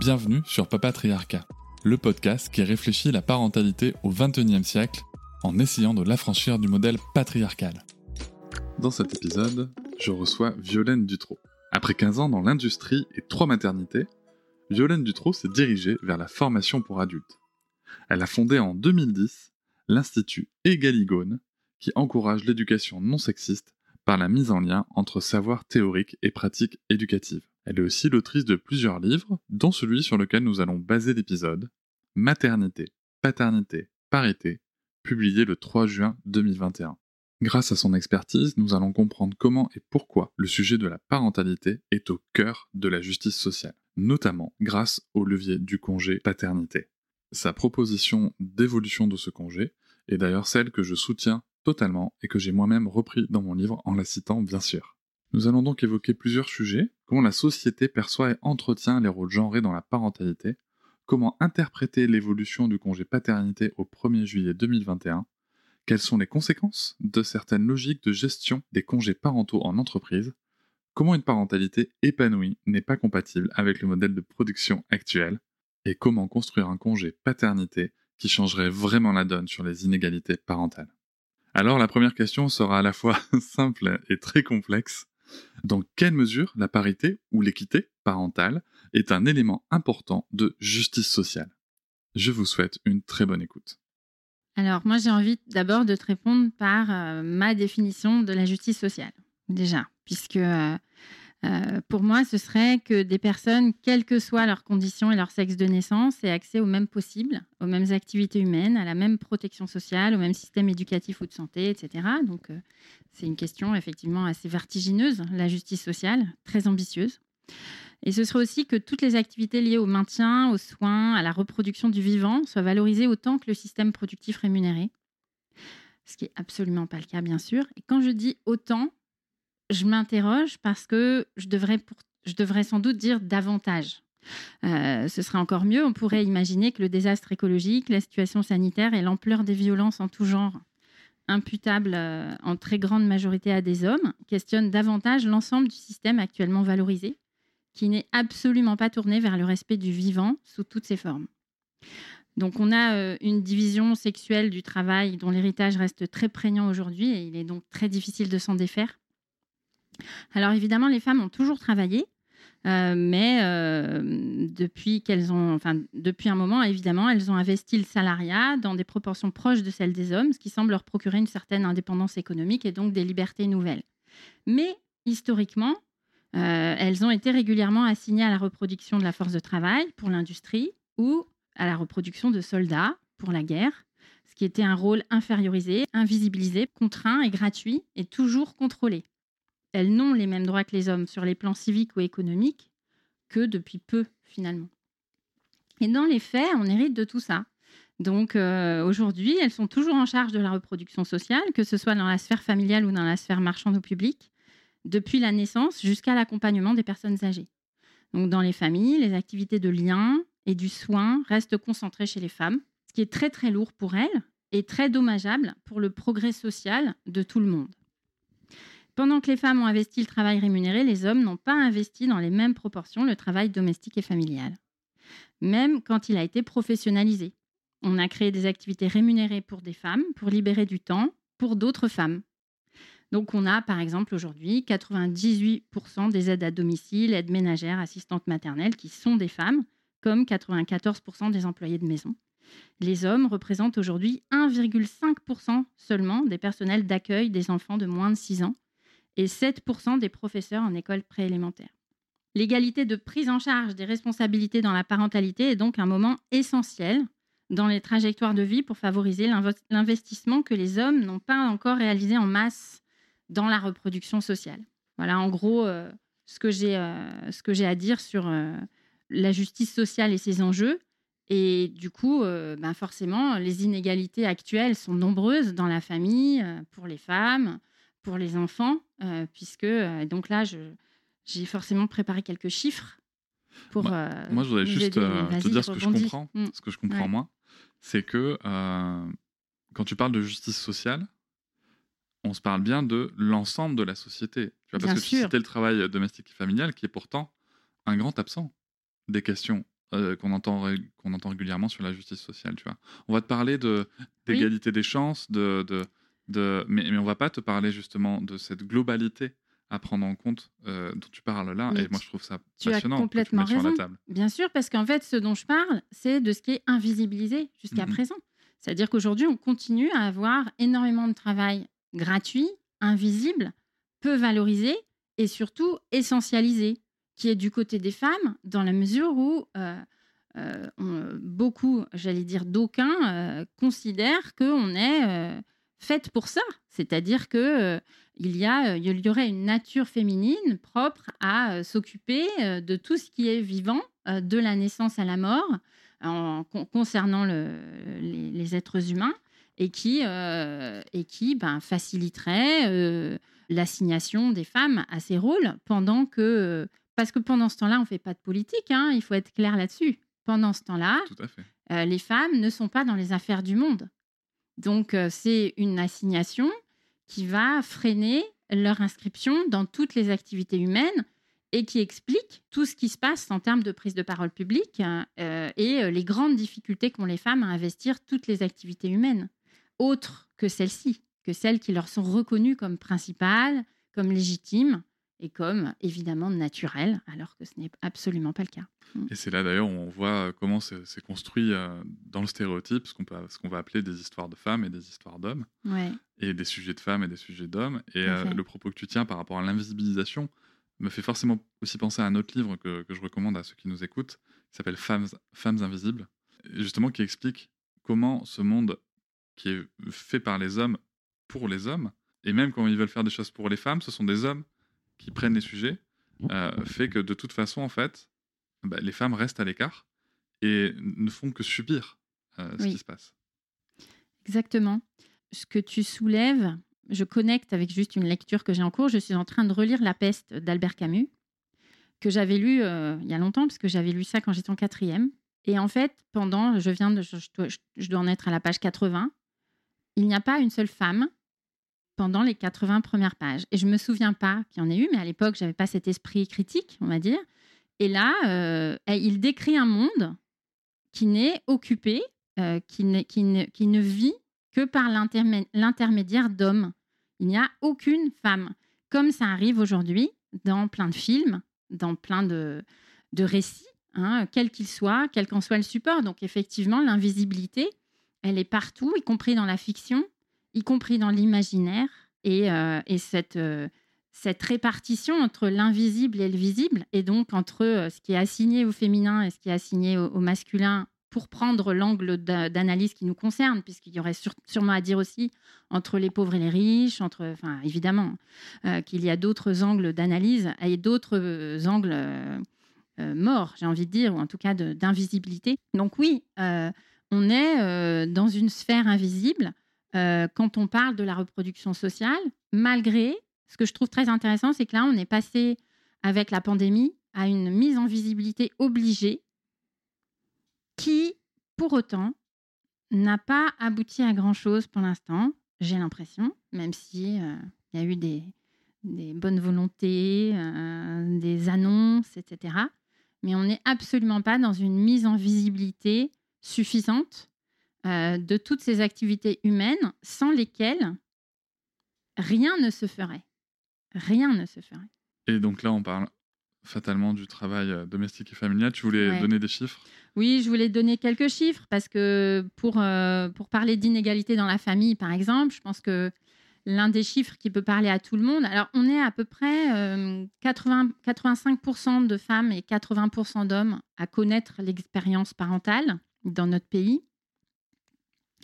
Bienvenue sur Papatriarcat, le podcast qui réfléchit la parentalité au XXIe siècle en essayant de l'affranchir du modèle patriarcal. Dans cet épisode, je reçois Violaine Dutro. Après 15 ans dans l'industrie et trois maternités, Violaine Dutro s'est dirigée vers la formation pour adultes. Elle a fondé en 2010 l'Institut Egaligone, qui encourage l'éducation non sexiste par la mise en lien entre savoir théorique et pratique éducative. Elle est aussi l'autrice de plusieurs livres, dont celui sur lequel nous allons baser l'épisode, Maternité, Paternité, Parité, publié le 3 juin 2021. Grâce à son expertise, nous allons comprendre comment et pourquoi le sujet de la parentalité est au cœur de la justice sociale, notamment grâce au levier du congé paternité. Sa proposition d'évolution de ce congé est d'ailleurs celle que je soutiens totalement et que j'ai moi-même repris dans mon livre en la citant bien sûr. Nous allons donc évoquer plusieurs sujets, comment la société perçoit et entretient les rôles genrés dans la parentalité, comment interpréter l'évolution du congé paternité au 1er juillet 2021, quelles sont les conséquences de certaines logiques de gestion des congés parentaux en entreprise, comment une parentalité épanouie n'est pas compatible avec le modèle de production actuel, et comment construire un congé paternité qui changerait vraiment la donne sur les inégalités parentales. Alors la première question sera à la fois simple et très complexe. Dans quelle mesure la parité ou l'équité parentale est un élément important de justice sociale? Je vous souhaite une très bonne écoute. Alors moi j'ai envie d'abord de te répondre par euh, ma définition de la justice sociale, déjà, puisque euh, euh, pour moi, ce serait que des personnes, quelles que soient leurs conditions et leur sexe de naissance, aient accès au même possible, aux mêmes activités humaines, à la même protection sociale, au même système éducatif ou de santé, etc. Donc, euh, c'est une question effectivement assez vertigineuse, la justice sociale, très ambitieuse. Et ce serait aussi que toutes les activités liées au maintien, aux soins, à la reproduction du vivant soient valorisées autant que le système productif rémunéré. Ce qui n'est absolument pas le cas, bien sûr. Et quand je dis autant, je m'interroge parce que je devrais, sans doute dire davantage. Euh, ce serait encore mieux. On pourrait imaginer que le désastre écologique, la situation sanitaire et l'ampleur des violences en tout genre, imputables euh, en très grande majorité à des hommes, questionnent davantage l'ensemble du système actuellement valorisé, qui n'est absolument pas tourné vers le respect du vivant sous toutes ses formes. Donc on a euh, une division sexuelle du travail dont l'héritage reste très prégnant aujourd'hui et il est donc très difficile de s'en défaire. Alors évidemment, les femmes ont toujours travaillé, euh, mais euh, depuis qu'elles ont, enfin depuis un moment, évidemment, elles ont investi le salariat dans des proportions proches de celles des hommes, ce qui semble leur procurer une certaine indépendance économique et donc des libertés nouvelles. Mais historiquement, euh, elles ont été régulièrement assignées à la reproduction de la force de travail pour l'industrie ou à la reproduction de soldats pour la guerre, ce qui était un rôle infériorisé, invisibilisé, contraint et gratuit et toujours contrôlé elles n'ont les mêmes droits que les hommes sur les plans civiques ou économiques que depuis peu, finalement. Et dans les faits, on hérite de tout ça. Donc euh, aujourd'hui, elles sont toujours en charge de la reproduction sociale, que ce soit dans la sphère familiale ou dans la sphère marchande ou publique, depuis la naissance jusqu'à l'accompagnement des personnes âgées. Donc dans les familles, les activités de lien et du soin restent concentrées chez les femmes, ce qui est très très lourd pour elles et très dommageable pour le progrès social de tout le monde. Pendant que les femmes ont investi le travail rémunéré, les hommes n'ont pas investi dans les mêmes proportions le travail domestique et familial. Même quand il a été professionnalisé. On a créé des activités rémunérées pour des femmes, pour libérer du temps pour d'autres femmes. Donc on a par exemple aujourd'hui 98% des aides à domicile, aides ménagères, assistantes maternelles qui sont des femmes, comme 94% des employés de maison. Les hommes représentent aujourd'hui 1,5% seulement des personnels d'accueil des enfants de moins de 6 ans, et 7% des professeurs en école préélémentaire. L'égalité de prise en charge des responsabilités dans la parentalité est donc un moment essentiel dans les trajectoires de vie pour favoriser l'investissement que les hommes n'ont pas encore réalisé en masse dans la reproduction sociale. Voilà en gros euh, ce que j'ai j'ai à dire sur la justice sociale et ses enjeux. Et du coup, ben forcément, les inégalités actuelles sont nombreuses dans la famille, pour les femmes, pour les enfants, puisque donc là, j'ai forcément préparé quelques chiffres pour. moi, je voudrais juste te dire ce que je comprends, mmh. ce que je comprends moi, c'est que quand tu parles de justice sociale, on se parle bien de l'ensemble de la société. Tu vois, parce que tu citais le travail domestique et familial, qui est pourtant un grand absent des questions euh, qu'on entend, qu'on entend régulièrement sur la justice sociale. Tu vois. On va te parler de, d'égalité des chances, de, de, de, mais, mais on va pas te parler justement de cette globalité à prendre en compte euh, dont tu parles là. et moi, je trouve ça tu passionnant. As complètement raison. Bien sûr, parce qu'en fait, ce dont je parle, c'est de ce qui est invisibilisé jusqu'à mmh présent. C'est-à-dire qu'aujourd'hui, on continue à avoir énormément de travail gratuit, invisible, peu valorisé et surtout essentialisé, qui est du côté des femmes, dans la mesure où euh, euh, beaucoup, j'allais dire d'aucuns, considèrent qu'on est faite pour ça. C'est-à-dire que il y, a, il y aurait une nature féminine propre à s'occuper de tout ce qui est vivant, de la naissance à la mort, en, concernant les, êtres humains et qui, euh, et qui ben, faciliterait euh, l'assignation des femmes à ces rôles pendant que... Parce que pendant ce temps-là, on ne fait pas de politique, hein, il faut être clair là-dessus. Pendant ce temps-là, euh, les femmes ne sont pas dans les affaires du monde. Donc, c'est une assignation qui va freiner leur inscription dans toutes les activités humaines et qui explique tout ce qui se passe en termes de prise de parole publique et les grandes difficultés qu'ont les femmes à investir toutes les activités humaines autres que celles-ci, que celles qui leur sont reconnues comme principales, comme légitimes et comme évidemment naturelles, alors que ce n'est absolument pas le cas. Mm. Et c'est là d'ailleurs où on voit comment c'est construit euh, dans le stéréotype, ce qu'on va appeler des histoires de femmes et des histoires d'hommes, et des sujets de femmes et des sujets d'hommes. Et euh, le propos que tu tiens par rapport à l'invisibilisation me fait forcément aussi penser à un autre livre que, que je recommande à ceux qui nous écoutent, qui s'appelle Femmes, Femmes invisibles, justement qui explique comment ce monde qui est fait par les hommes pour les hommes. Et même quand ils veulent faire des choses pour les femmes, ce sont des hommes qui prennent les sujets, euh, fait que de toute façon, en fait, bah, les femmes restent à l'écart et ne font que subir euh, ce qui se passe. Exactement. Ce que tu soulèves, je connecte avec juste une lecture que j'ai en cours. Je suis en train de relire La peste d'Albert Camus, que j'avais lu euh, il y a longtemps, parce que j'avais lu ça quand j'étais en quatrième. Et en fait, pendant, je viens de, je, je dois en être à la page 80, il n'y a pas une seule femme pendant les 80 premières pages. Et je me souviens pas qu'il y en ait eu, mais à l'époque, j'avais pas cet esprit critique, on va dire. Et là, euh, il décrit un monde qui n'est occupé, euh, qui, qui, ne, qui ne vit que par l'intermédiaire d'hommes. Il n'y a aucune femme, comme ça arrive aujourd'hui dans plein de films, dans plein de, de récits, hein, quel qu'il soit, quel qu'en soit le support. Donc effectivement, l'invisibilité, elle est partout, y compris dans la fiction, y compris dans l'imaginaire. Et, euh, cette, euh, cette répartition entre l'invisible et le visible, et donc entre euh, ce qui est assigné au féminin et ce qui est assigné au, masculin, pour prendre l'angle d'analyse qui nous concerne, puisqu'il y aurait sûrement à dire aussi entre les pauvres et les riches, entre, enfin, évidemment, qu'il y a d'autres angles d'analyse et d'autres angles morts, j'ai envie de dire, ou en tout cas d'invisibilité. Donc oui, on est dans une sphère invisible euh, quand on parle de la reproduction sociale, malgré ce que je trouve très intéressant, c'est que là, on est passé avec la pandémie à une mise en visibilité obligée qui, pour autant, n'a pas abouti à grand-chose pour l'instant, j'ai l'impression, même si euh, il y a eu des, des bonnes volontés, des annonces, etc. Mais on n'est absolument pas dans une mise en visibilité suffisante euh, de toutes ces activités humaines sans lesquelles rien ne se ferait. Rien ne se ferait. Et donc là, on parle fatalement du travail euh, domestique et familial. Tu voulais donner des chiffres? Oui, je voulais donner quelques chiffres parce que pour, euh, pour parler d'inégalité dans la famille, par exemple, je pense que l'un des chiffres qui peut parler à tout le monde, alors on est à peu près 80, 85% de femmes et 80% d'hommes à connaître l'expérience parentale dans notre pays.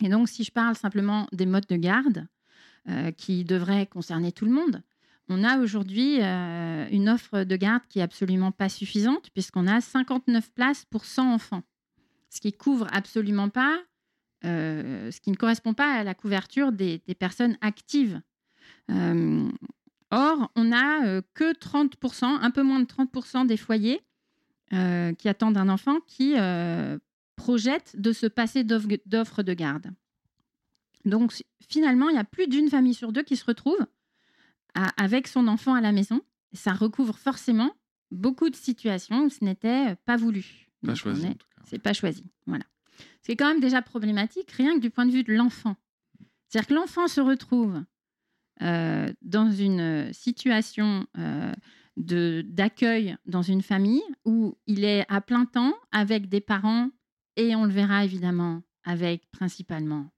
Et donc, si je parle simplement des modes de garde, euh, qui devraient concerner tout le monde, on a aujourd'hui euh, une offre de garde qui est absolument pas suffisante, puisqu'on a 59 places pour 100 enfants, ce qui couvre absolument pas, euh, ce qui ne correspond pas à la couverture des, personnes actives. Or, on n'a que 30%, un peu moins de 30% des foyers qui attendent un enfant qui projettent de se passer d'offres de garde. Donc, finalement, il y a plus d'une famille sur deux qui se retrouve avec son enfant à la maison. Ça recouvre forcément beaucoup de situations où ce n'était pas voulu. Pas choisi. C'est pas choisi. Voilà. C'est quand même déjà problématique, rien que du point de vue de l'enfant. C'est-à-dire que l'enfant se retrouve euh, dans une situation euh, d'accueil dans une famille où il est à plein temps avec des parents et on le verra évidemment avec principalement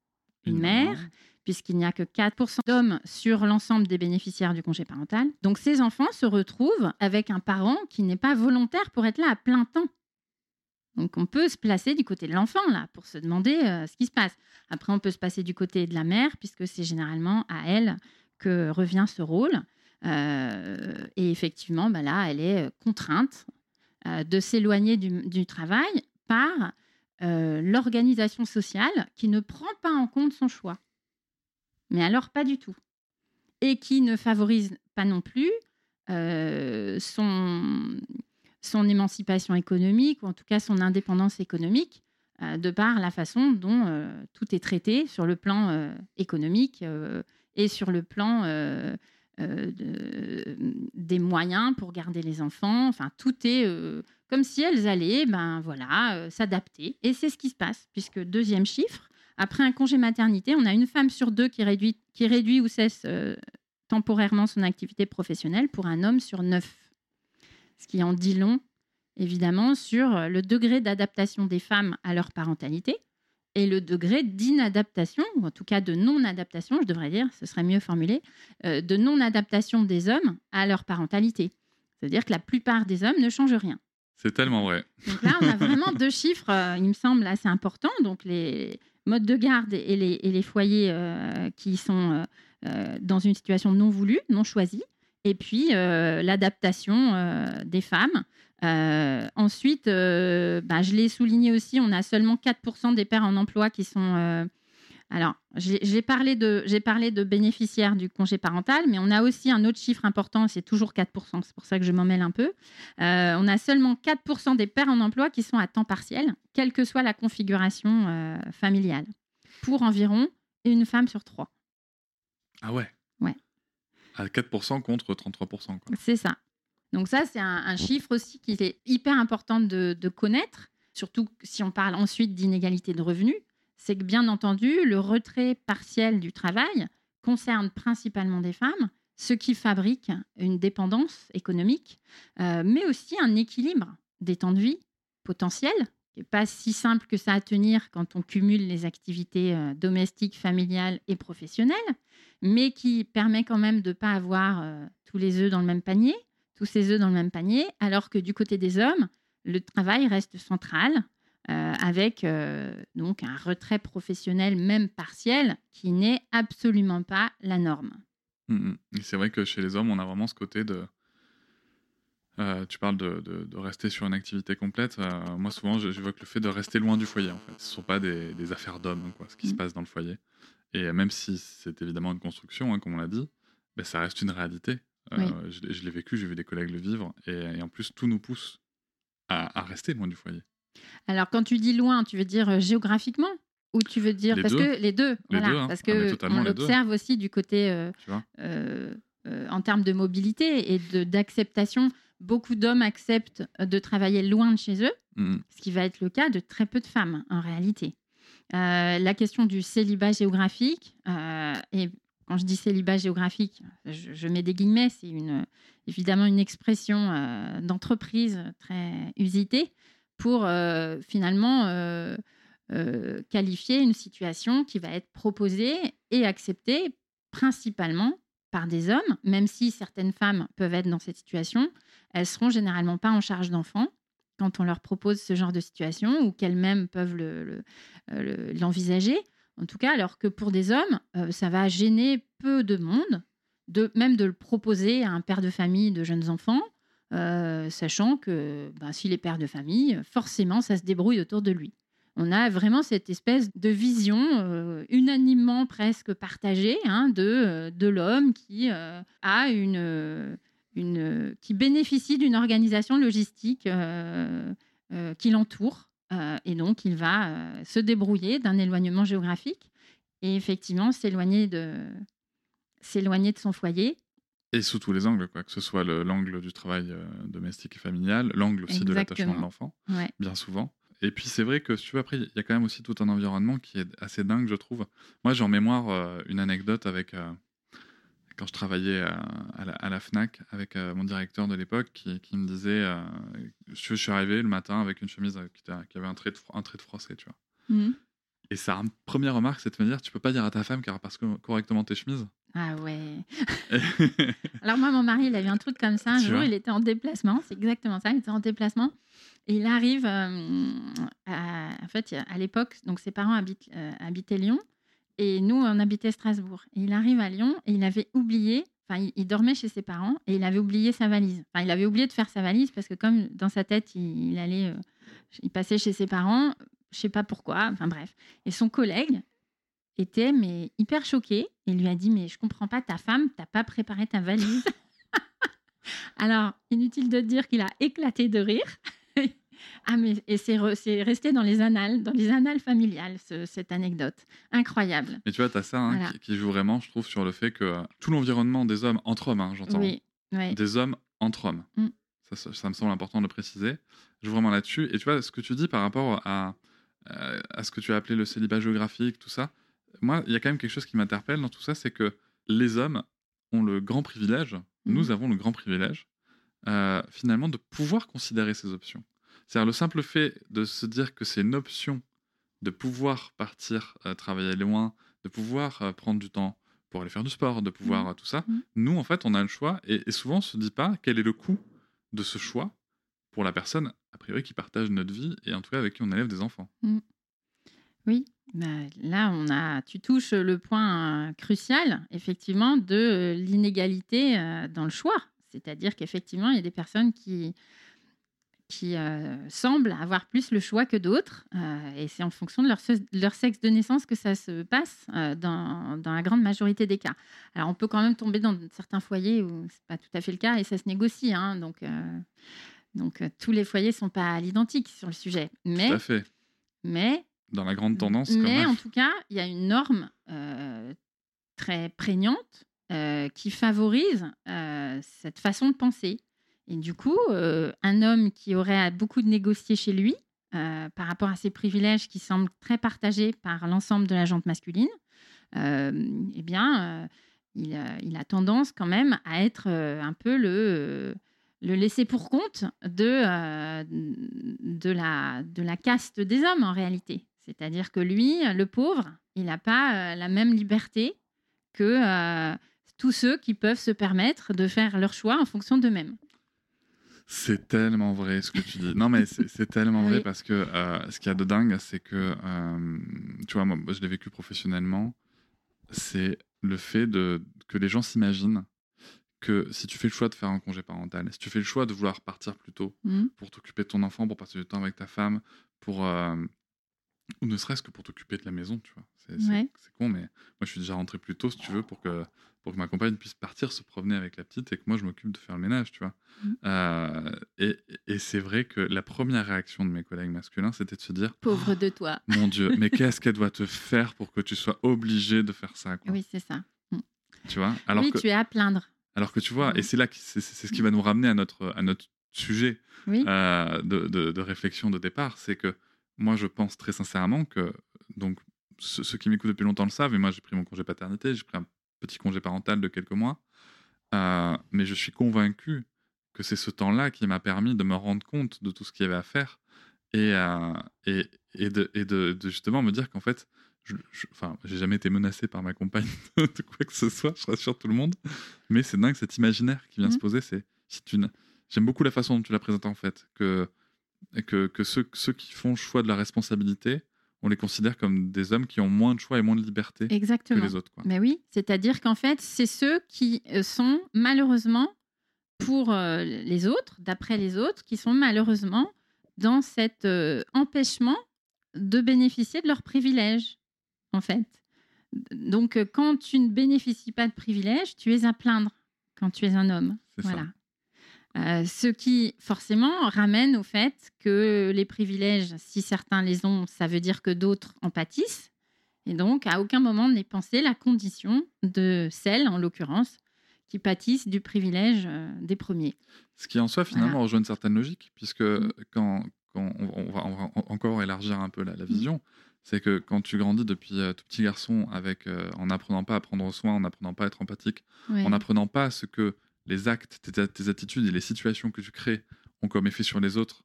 une, mère puisqu'il n'y a que 4% d'hommes sur l'ensemble des bénéficiaires du congé parental. Donc ces enfants se retrouvent avec un parent qui n'est pas volontaire pour être là à plein temps. Donc on peut se placer du côté de l'enfant là pour se demander euh, ce qui se passe. Après on peut se passer du côté de la mère puisque c'est généralement à elle que revient ce rôle. Euh, et effectivement, bah là, elle est contrainte euh, de s'éloigner du, travail par l'organisation sociale qui ne prend pas en compte son choix mais alors pas du tout. Et qui ne favorise pas non plus euh, son, émancipation économique, ou en tout cas son indépendance économique, euh, de par la façon dont euh, tout est traité sur le plan économique et sur le plan des moyens pour garder les enfants. Enfin, tout est comme si elles allaient ben, voilà, s'adapter. Et c'est ce qui se passe, puisque deuxième chiffre, après un congé maternité, on a une femme sur deux qui réduit, qui réduit ou cesse euh, temporairement son activité professionnelle pour un homme sur neuf. Ce qui en dit long, évidemment, sur le degré d'adaptation des femmes à leur parentalité et le degré d'inadaptation, ou en tout cas de non-adaptation, je devrais dire, ce serait mieux formulé, euh, de non-adaptation des hommes à leur parentalité. C'est-à-dire que la plupart des hommes ne changent rien. C'est tellement vrai. Donc là, on a vraiment deux chiffres, euh, il me semble, assez importants. Donc les, mode de garde et les, et les foyers euh, qui sont dans une situation non voulue, non choisie, et puis l'adaptation des femmes. Ensuite, bah, je l'ai souligné aussi, on a seulement 4% des pères en emploi qui sont alors, j'ai parlé, de, parlé de bénéficiaires du congé parental, mais on a aussi un autre chiffre important, c'est toujours 4%, c'est pour ça que je m'en mêle un peu. Euh, on a seulement 4% des pères en emploi qui sont à temps partiel, quelle que soit la configuration euh, familiale, pour environ une femme sur trois. Ah ouais? Ouais. À 4% contre 33%. C'est ça. Donc ça, c'est un, chiffre aussi qui est hyper important de, connaître, surtout si on parle ensuite d'inégalité de revenus c'est que bien entendu, le retrait partiel du travail concerne principalement des femmes, ce qui fabrique une dépendance économique, euh, mais aussi un équilibre des temps de vie potentiels, qui n'est pas si simple que ça à tenir quand on cumule les activités euh, domestiques, familiales et professionnelles, mais qui permet quand même de ne pas avoir euh, tous les œufs dans le même panier, tous ces œufs dans le même panier, alors que du côté des hommes, le travail reste central, euh, avec euh, donc un retrait professionnel, même partiel, qui n'est absolument pas la norme. Mmh, mmh. C'est vrai que chez les hommes, on a vraiment ce côté de... Euh, tu parles de, de, rester sur une activité complète. moi, souvent, j'évoque le fait de rester loin du foyer. En fait. Ce ne sont pas des, des affaires d'hommes, ce qui se mmh. passe dans le foyer. Et même si c'est évidemment une construction, hein, comme on l'a dit, ben, ça reste une réalité. Je, je l'ai vécu, j'ai vu des collègues le vivre. Et, et, en plus, tout nous pousse à, à rester loin du foyer. Alors, quand tu dis loin, tu veux dire euh, géographiquement ou tu veux dire parce que les deux, voilà, hein. parce ah, que on l'observe aussi du côté euh, euh, en termes de mobilité et d'acceptation. Beaucoup d'hommes acceptent de travailler loin de chez eux, mmh ce qui va être le cas de très peu de femmes en réalité. la question du célibat géographique et quand je dis célibat géographique, je, mets des guillemets, c'est évidemment une expression d'entreprise très usitée pour euh, finalement euh, euh, qualifier une situation qui va être proposée et acceptée principalement par des hommes, même si certaines femmes peuvent être dans cette situation, elles seront généralement pas en charge d'enfants quand on leur propose ce genre de situation ou qu'elles-mêmes peuvent l'envisager. Le, en tout cas, alors que pour des hommes, ça va gêner peu de monde de, même de le proposer à un père de famille de jeunes enfants, euh, sachant que ben, s'il est père de famille, forcément, ça se débrouille autour de lui. On a vraiment cette espèce de vision euh, unanimement presque partagée hein, de, euh, de l'homme qui a une, qui bénéficie d'une organisation logistique qui l'entoure. Et donc, il va se débrouiller d'un éloignement géographique et effectivement s'éloigner de, s'éloigner de son foyer. Et sous tous les angles, quoi, que ce soit l'angle du travail euh, domestique et familial, l'angle aussi de l'attachement de l'enfant, bien souvent. Et puis c'est vrai que, si tu veux, après, il y a quand même aussi tout un environnement qui est assez dingue, je trouve. Moi, j'ai en mémoire euh, une anecdote avec. Euh, quand je travaillais à, la, FNAC avec mon directeur de l'époque qui, me disait je, suis arrivé le matin avec une chemise qui, avait un trait de, un trait de froissé, tu vois. Mmh. Et sa première remarque, c'est de me dire tu peux pas dire à ta femme qu'elle repasse correctement tes chemises. Ah ouais. Alors moi, mon mari, il avait un truc comme ça. Un jour, il était en déplacement. C'est exactement ça. Il était en déplacement. Et il arrive, euh, à, en fait, à l'époque, donc ses parents habitent, euh, habitaient Lyon. Et nous, on habitait Strasbourg. Il arrive à Lyon et il avait oublié, enfin, il, dormait chez ses parents et il avait oublié sa valise. Enfin, il avait oublié de faire sa valise parce que comme dans sa tête, il, allait, euh, il passait chez ses parents, je sais pas pourquoi, enfin bref. Et son collègue était mais hyper choqué et lui a dit mais je comprends pas ta femme, t'as pas préparé ta valise. Alors inutile de dire qu'il a éclaté de rire. ah mais et c'est, resté dans les annales, dans les annales familiales cette anecdote incroyable. Mais tu vois, tu as ça hein, qui, joue vraiment, je trouve, sur le fait que tout l'environnement des hommes entre hommes, hein, j'entends, oui, des hommes entre hommes. Mm. Ça, ça, me semble important de le préciser. Je joue vraiment là-dessus. Et tu vois, ce que tu dis par rapport à, euh, à ce que tu as appelé le célibat géographique, tout ça, moi, il y a quand même quelque chose qui m'interpelle dans tout ça, c'est que les hommes ont le grand privilège, nous mmh. avons le grand privilège, euh, finalement, de pouvoir considérer ces options. C'est-à-dire le simple fait de se dire que c'est une option de pouvoir partir euh, travailler loin, de pouvoir prendre du temps pour aller faire du sport, de pouvoir mmh. tout ça. Mmh. Nous, en fait, on a le choix et, et souvent on se dit pas quel est le coût de ce choix pour la personne, a priori, qui partage notre vie et en tout cas avec qui on élève des enfants. Mmh. Oui, bah, là, on a, tu touches le point crucial, effectivement, de l'inégalité euh, dans le choix. C'est-à-dire qu'effectivement, il y a des personnes qui, qui euh, semblent avoir plus le choix que d'autres, euh, et c'est en fonction de leur, leur, sexe de naissance que ça se passe dans, dans, la grande majorité des cas. Alors, on peut quand même tomber dans certains foyers où c'est pas tout à fait le cas, et ça se négocie. Hein, donc, donc, euh, tous les foyers ne sont pas à l'identique sur le sujet. Mais, Tout à fait. Mais. Dans la grande tendance. Mais en tout cas, il y a une norme euh, très prégnante euh, qui favorise cette façon de penser. Et du coup, un homme qui aurait beaucoup de négocier chez lui par rapport à ses privilèges qui semblent très partagés par l'ensemble de la jante masculine, eh bien, il, a tendance quand même à être un peu le le laisser pour compte de, euh, la, caste des hommes en réalité. C'est-à-dire que lui, le pauvre, il n'a pas euh, la même liberté que euh, tous ceux qui peuvent se permettre de faire leur choix en fonction d'eux-mêmes. C'est tellement vrai ce que tu dis. Non, mais c'est tellement vrai parce que ce qu'il y a de dingue, c'est que, tu vois, moi, je l'ai vécu professionnellement, c'est le fait de, que les gens s'imaginent que si tu fais le choix de faire un congé parental, si tu fais le choix de vouloir partir plus tôt mmh. pour t'occuper de ton enfant, pour passer du temps avec ta femme, pour euh, ou ne serait-ce que pour t'occuper de la maison, tu vois. C'est con, mais moi je suis déjà rentré plus tôt, si tu veux, pour que pour que ma compagne puisse partir se promener avec la petite et que moi je m'occupe de faire le ménage, tu vois. Mmh. Euh, et, et c'est vrai que la première réaction de mes collègues masculins, c'était de se dire Pauvre de toi. Mon Dieu, mais qu'est-ce qu'elle doit te faire pour que tu sois obligé de faire ça Oui, c'est ça. Mmh. Tu vois? Alors Oui, que... tu es à plaindre. Alors que tu vois, et c'est là que c'est ce qui va nous ramener à notre, à notre sujet euh, de, de, réflexion de départ, c'est que moi je pense très sincèrement que, donc ceux, qui m'écoutent depuis longtemps le savent, et moi j'ai pris mon congé paternité, j'ai pris un petit congé parental de quelques mois, euh, mais je suis convaincu que c'est ce temps-là qui m'a permis de me rendre compte de tout ce qu'il y avait à faire et, euh, et, et, de, et de, de, justement me dire qu'en fait, je, enfin, j'ai jamais été menacé par ma compagne de quoi que ce soit, je rassure tout le monde. Mais c'est dingue cet imaginaire qui vient se mmh. poser. C'est. J'aime beaucoup la façon dont tu la présentes en fait, que que, que ceux, ceux qui font le choix de la responsabilité on les considère comme des hommes qui ont moins de choix et moins de liberté Exactement. que les autres. Quoi. Mais oui, c'est-à-dire qu'en fait, c'est ceux qui euh, sont malheureusement, pour euh, les autres, d'après les autres, qui sont malheureusement dans cet euh, empêchement de bénéficier de leurs privilèges, en fait. Donc, quand tu ne bénéficies pas de privilèges, tu es à plaindre quand tu es un homme. C'est ça. Euh, ce qui forcément ramène au fait que les privilèges, si certains les ont, ça veut dire que d'autres en pâtissent. Et donc, à aucun moment n'est pensée la condition de celles, en l'occurrence, qui pâtissent du privilège euh, des premiers. Ce qui en soi finalement Voilà. rejoint une certaine logique, puisque Mm. quand, quand on, on va, on va en- encore élargir un peu la, la vision, c'est que quand tu grandis depuis euh, tout petit garçon avec, euh, en n'apprenant pas à prendre soin, en n'apprenant pas à être empathique, Ouais. en n'apprenant pas ce que les actes, tes, tes attitudes et les situations que tu crées ont comme effet sur les autres,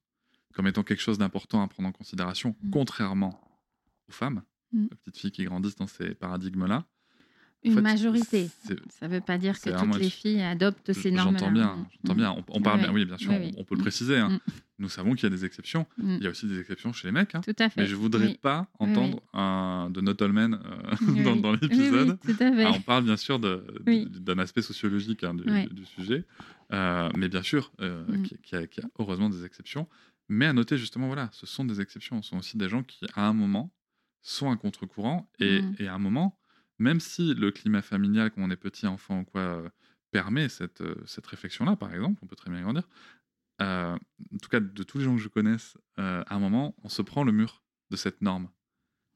comme étant quelque chose d'important à prendre en considération, Mm. contrairement aux femmes, Mm. aux petites filles qui grandissent dans ces paradigmes-là. Une fait, majorité. Ça ne veut pas dire que toutes les filles adoptent ces normes-là. J'entends bien, j'entends Mm. bien. On, on parle bien, oui, bien sûr, oui, on- oui. on, peut le Mm. préciser. hein. Mm. Nous savons qu'il y a des exceptions. Mm. Il y a aussi des exceptions chez les mecs. hein. Tout à fait. Mais je voudrais Oui. pas entendre un, de Not All Men euh, dans, dans l'épisode. tout à fait. Ah, on parle bien sûr d'un aspect sociologique hein, du, sujet, Euh, mais bien sûr euh, Mm. qu'il y, a- heureusement des exceptions. Mais à noter justement, voilà, ce sont des exceptions. Ce sont aussi des gens qui, à un moment, sont à contre-courant et, Mm. et à un moment, même si le climat familial, quand on est petit enfant ou quoi, euh, permet cette, euh, cette réflexion-là, par exemple, on peut très bien grandir. euh, en tout cas, de tous les gens que je connaisse, euh, à un moment, on se prend le mur de cette norme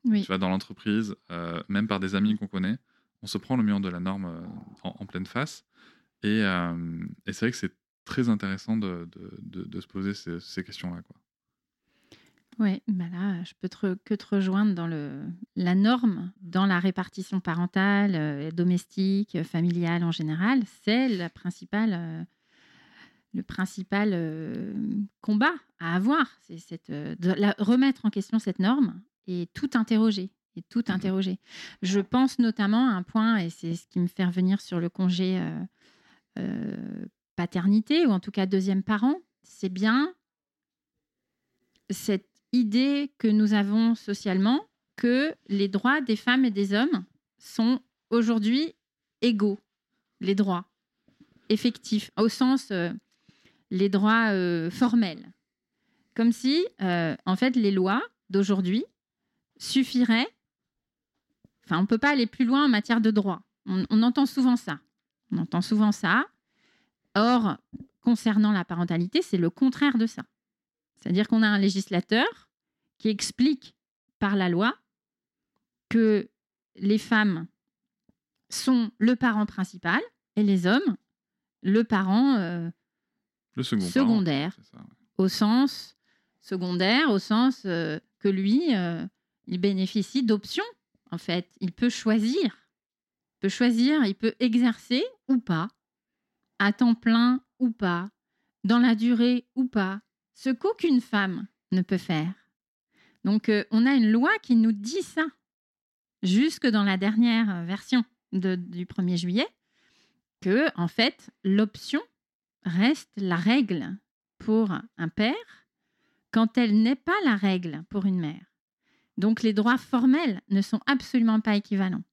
Oui. tu vois, dans l'entreprise, euh, même par des amis qu'on connaît, on se prend le mur de la norme en, en pleine face. Et, et c'est vrai que c'est très intéressant de, de- de- de se poser ces, ces questions-là. quoi. Oui, bah là, je peux te que te rejoindre dans le, la norme, dans la répartition parentale, euh, domestique, euh, familiale en général, c'est la principale, euh, le principal euh, combat à avoir. C'est cette, de la- remettre en question cette norme et tout interroger. Et tout interroger. Je pense notamment à un point, et c'est ce qui me fait revenir sur le congé paternité, ou en tout cas deuxième parent, c'est bien cette idée que nous avons socialement que les droits des femmes et des hommes sont aujourd'hui égaux, les droits effectifs, au sens euh, les droits euh, formels. Comme si, euh, en fait, les lois d'aujourd'hui suffiraient. Enfin, on ne peut pas aller plus loin en matière de droit. On, on entend souvent ça. On entend souvent ça. Or, concernant la parentalité, c'est le contraire de ça. C'est-à-dire qu'on a un législateur qui explique par la loi que les femmes sont le parent principal et les hommes le parent euh, Le second parent, secondaire, c'est ça, ouais. au sens secondaire, au sens euh, que lui, euh, il bénéficie d'options, en fait. Il peut choisir. Il peut choisir, il peut exercer ou pas, à temps plein ou pas, dans la durée ou pas, ce qu'aucune femme ne peut faire. Donc, euh, on a une loi qui nous dit ça, jusque dans la dernière euh, version de- du 1er juillet, que, en fait, l'option reste la règle pour un père quand elle n'est pas la règle pour une mère. Donc, les droits formels ne sont absolument pas équivalents.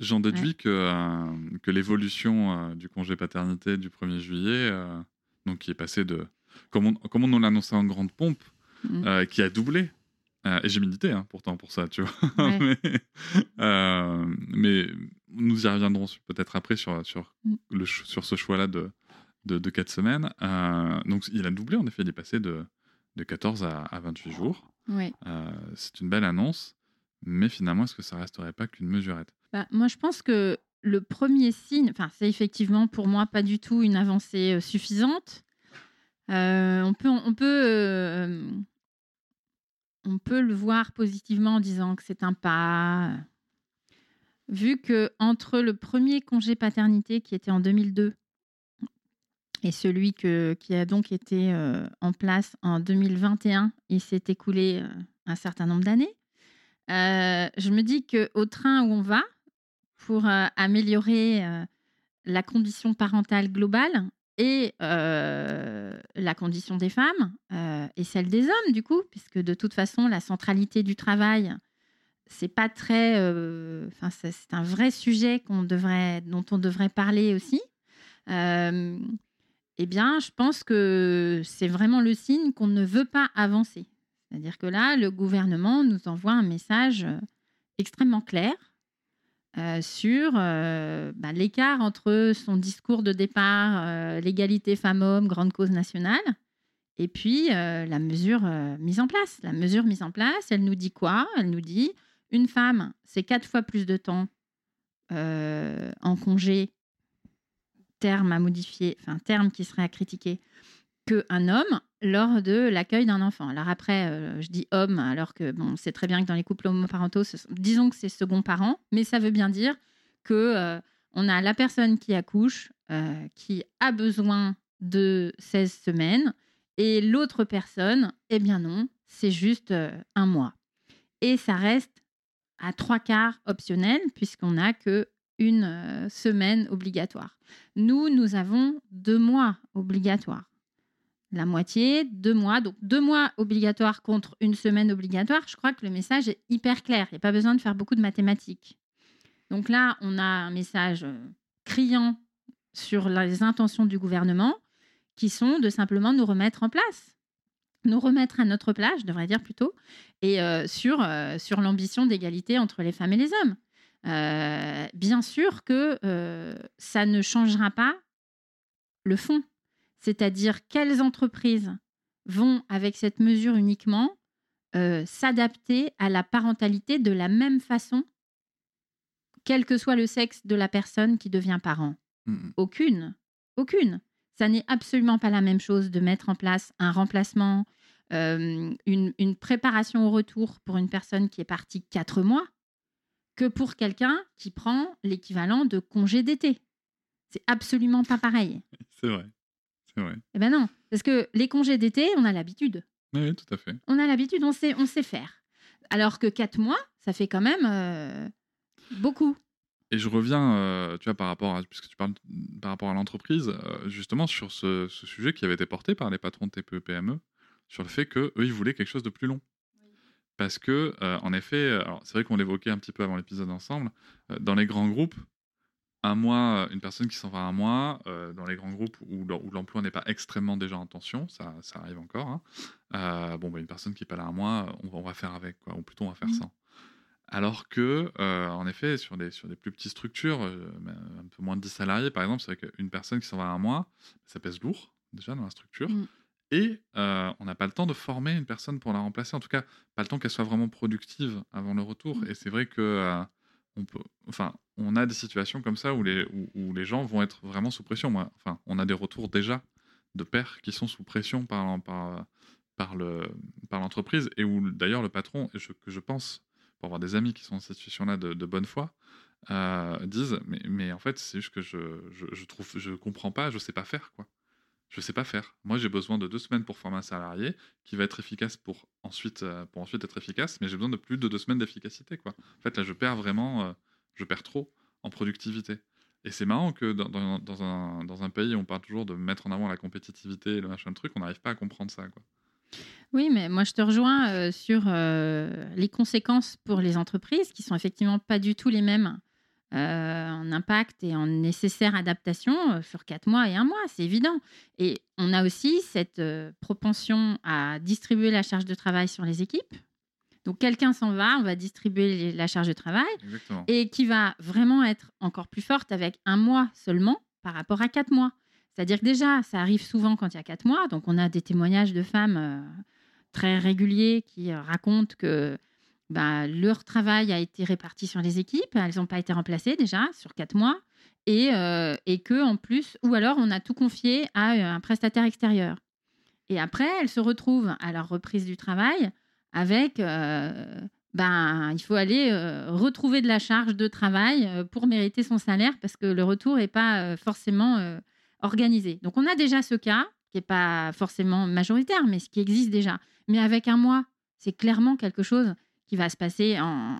J'en déduis que, euh, que l'évolution euh, du congé paternité du 1er juillet, euh, donc qui est passé de. Comme on, comme on nous l'a annoncé en grande pompe, Mm. euh, qui a doublé. euh, et j'ai milité hein, pourtant pour ça, tu vois. Ouais. mais, euh, mais nous y reviendrons peut-être après sur, sur, Mm. le, sur ce choix-là de, de, de 4 semaines. Euh, donc il a doublé, en effet, il est passé de, de 14 à, à 28 jours. Euh, c'est une belle annonce, mais finalement, est-ce que ça resterait pas qu'une mesurette? Bah, moi, je pense que le premier signe, enfin, c'est effectivement pour moi pas du tout une avancée euh, suffisante. Euh, on peut, on peut, euh, on peut le voir positivement en disant que c'est un pas. Vu que entre le premier congé paternité qui était en 2002 et celui que, qui a donc été euh, en place en 2021, il s'est écoulé un certain nombre d'années. Je me dis que au train où on va pour améliorer la condition parentale globale, et la condition des femmes et celle des hommes, du coup, puisque de toute façon, la centralité du travail, c'est pas très. Enfin, c'est un vrai sujet dont on devrait parler aussi. eh bien, je pense que c'est vraiment le signe qu'on ne veut pas avancer. C'est-à-dire que là, le gouvernement nous envoie un message extrêmement clair euh, sur euh, bah, l'écart entre son discours de départ, euh, l'égalité femmes-hommes, grande cause nationale, et puis la mesure mise en place. La mesure mise en place, elle nous dit quoi? Elle nous dit une femme, c'est quatre fois plus de temps en congé, terme à modifier, enfin terme qui serait à critiquer, qu'un homme lors de l'accueil d'un enfant. Alors après, euh, je dis homme, alors que bon, c'est très bien que dans les couples homoparentaux, disons que c'est second parent, mais ça veut bien dire que euh, on a la personne qui accouche, euh, qui a besoin de 16 semaines, et l'autre personne, eh bien non, c'est juste un mois. Et ça reste à trois quarts optionnel, puisqu'on n'a que une semaine obligatoire. Nous, nous avons deux mois obligatoires la moitié, deux mois. Donc deux mois obligatoires contre une semaine obligatoire. Je crois que le message est hyper clair. Il n'y a pas besoin de faire beaucoup de mathématiques. Donc là, on a un message euh, criant sur les intentions du gouvernement qui sont de simplement nous remettre en place, nous remettre à notre place, je devrais dire plutôt, et euh, euh, sur l'ambition d'égalité entre les femmes et les hommes. bien sûr que ça ne changera pas le fond c'est-à-dire quelles entreprises vont, avec cette mesure uniquement, euh, s'adapter à la parentalité de la même façon, quel que soit le sexe de la personne qui devient parent? Mmh aucune. Aucune. Ça n'est absolument pas la même chose de mettre en place un remplacement, euh, une, une, préparation au retour pour une personne qui est partie quatre mois, que pour quelqu'un qui prend l'équivalent de congé d'été. C'est absolument pas pareil. C'est vrai. Eh ben non, parce que les congés d'été, on a l'habitude. Oui, tout à fait. On a l'habitude, on sait, on sait faire. Alors que quatre mois, ça fait quand même euh, beaucoup. Et je reviens, euh, tu vois, par rapport à, puisque tu parles par rapport à l'entreprise, euh, justement sur ce, sujet qui avait été porté par les patrons de TPE-PME, sur le fait qu'eux, ils voulaient quelque chose de plus long. Parce que, en effet, c'est vrai qu'on l'évoquait un petit peu avant l'épisode ensemble, dans les grands groupes, un mois, une personne qui s'en va un mois euh, dans les grands groupes où, l'emploi n'est pas extrêmement déjà en tension, ça, ça arrive encore. Hein. Euh, bon, bah, une personne qui est pas là un mois, on, va faire avec, quoi, ou plutôt on va faire mmh. sans. Alors que, euh, en effet, sur des, sur des plus petites structures, un peu moins de 10 salariés, par exemple, c'est vrai qu'une personne qui s'en va un mois, ça pèse lourd déjà dans la structure. Mmh. Et on n'a pas le temps de former une personne pour la remplacer. En tout cas, pas le temps qu'elle soit vraiment productive avant le retour. Mmh. Et c'est vrai que on enfin, on a des situations comme ça où les, gens vont être vraiment sous pression. Moi, enfin, on a des retours déjà de pères qui sont sous pression par, par, par, le, par l'entreprise et où d'ailleurs le patron, que je pense, pour avoir des amis qui sont dans cette situation-là de, bonne foi, euh, disent mais, mais, en fait, c'est juste que je, je, je, trouve, je comprends pas, je sais pas faire, quoi. Je sais pas faire. Moi, j'ai besoin de deux semaines pour former un salarié qui va être efficace pour ensuite, euh, pour ensuite être efficace, mais j'ai besoin de plus de deux semaines d'efficacité, quoi. En fait, là, je perds vraiment. Euh, je perds trop en productivité. Et c'est marrant que dans, dans, un, dans, un, pays où on parle toujours de mettre en avant la compétitivité et le machin de truc, on n'arrive pas à comprendre ça. Quoi. Oui, mais moi je te rejoins euh, sur les conséquences pour les entreprises qui sont effectivement pas du tout les mêmes euh, en impact et en nécessaire adaptation sur quatre mois et un mois, c'est évident. Et on a aussi cette propension à distribuer la charge de travail sur les équipes. Donc quelqu'un s'en va, on va distribuer la charge de travail et qui va vraiment être encore plus forte avec un mois seulement par rapport à quatre mois. C'est-à-dire que déjà, ça arrive souvent quand il y a quatre mois. Donc on a des témoignages de femmes euh, très réguliers qui euh, racontent que bah, leur travail a été réparti sur les équipes, elles n'ont pas été remplacées déjà sur quatre mois, et, euh, et que en plus, ou alors on a tout confié à un prestataire extérieur. Et après, elles se retrouvent à leur reprise du travail avec euh, ben, il faut aller euh, retrouver de la charge de travail euh, pour mériter son salaire parce que le retour n'est pas forcément organisé. Donc on a déjà ce cas qui n'est pas forcément majoritaire, mais ce qui existe déjà. Mais avec un mois, c'est clairement quelque chose qui va se passer en,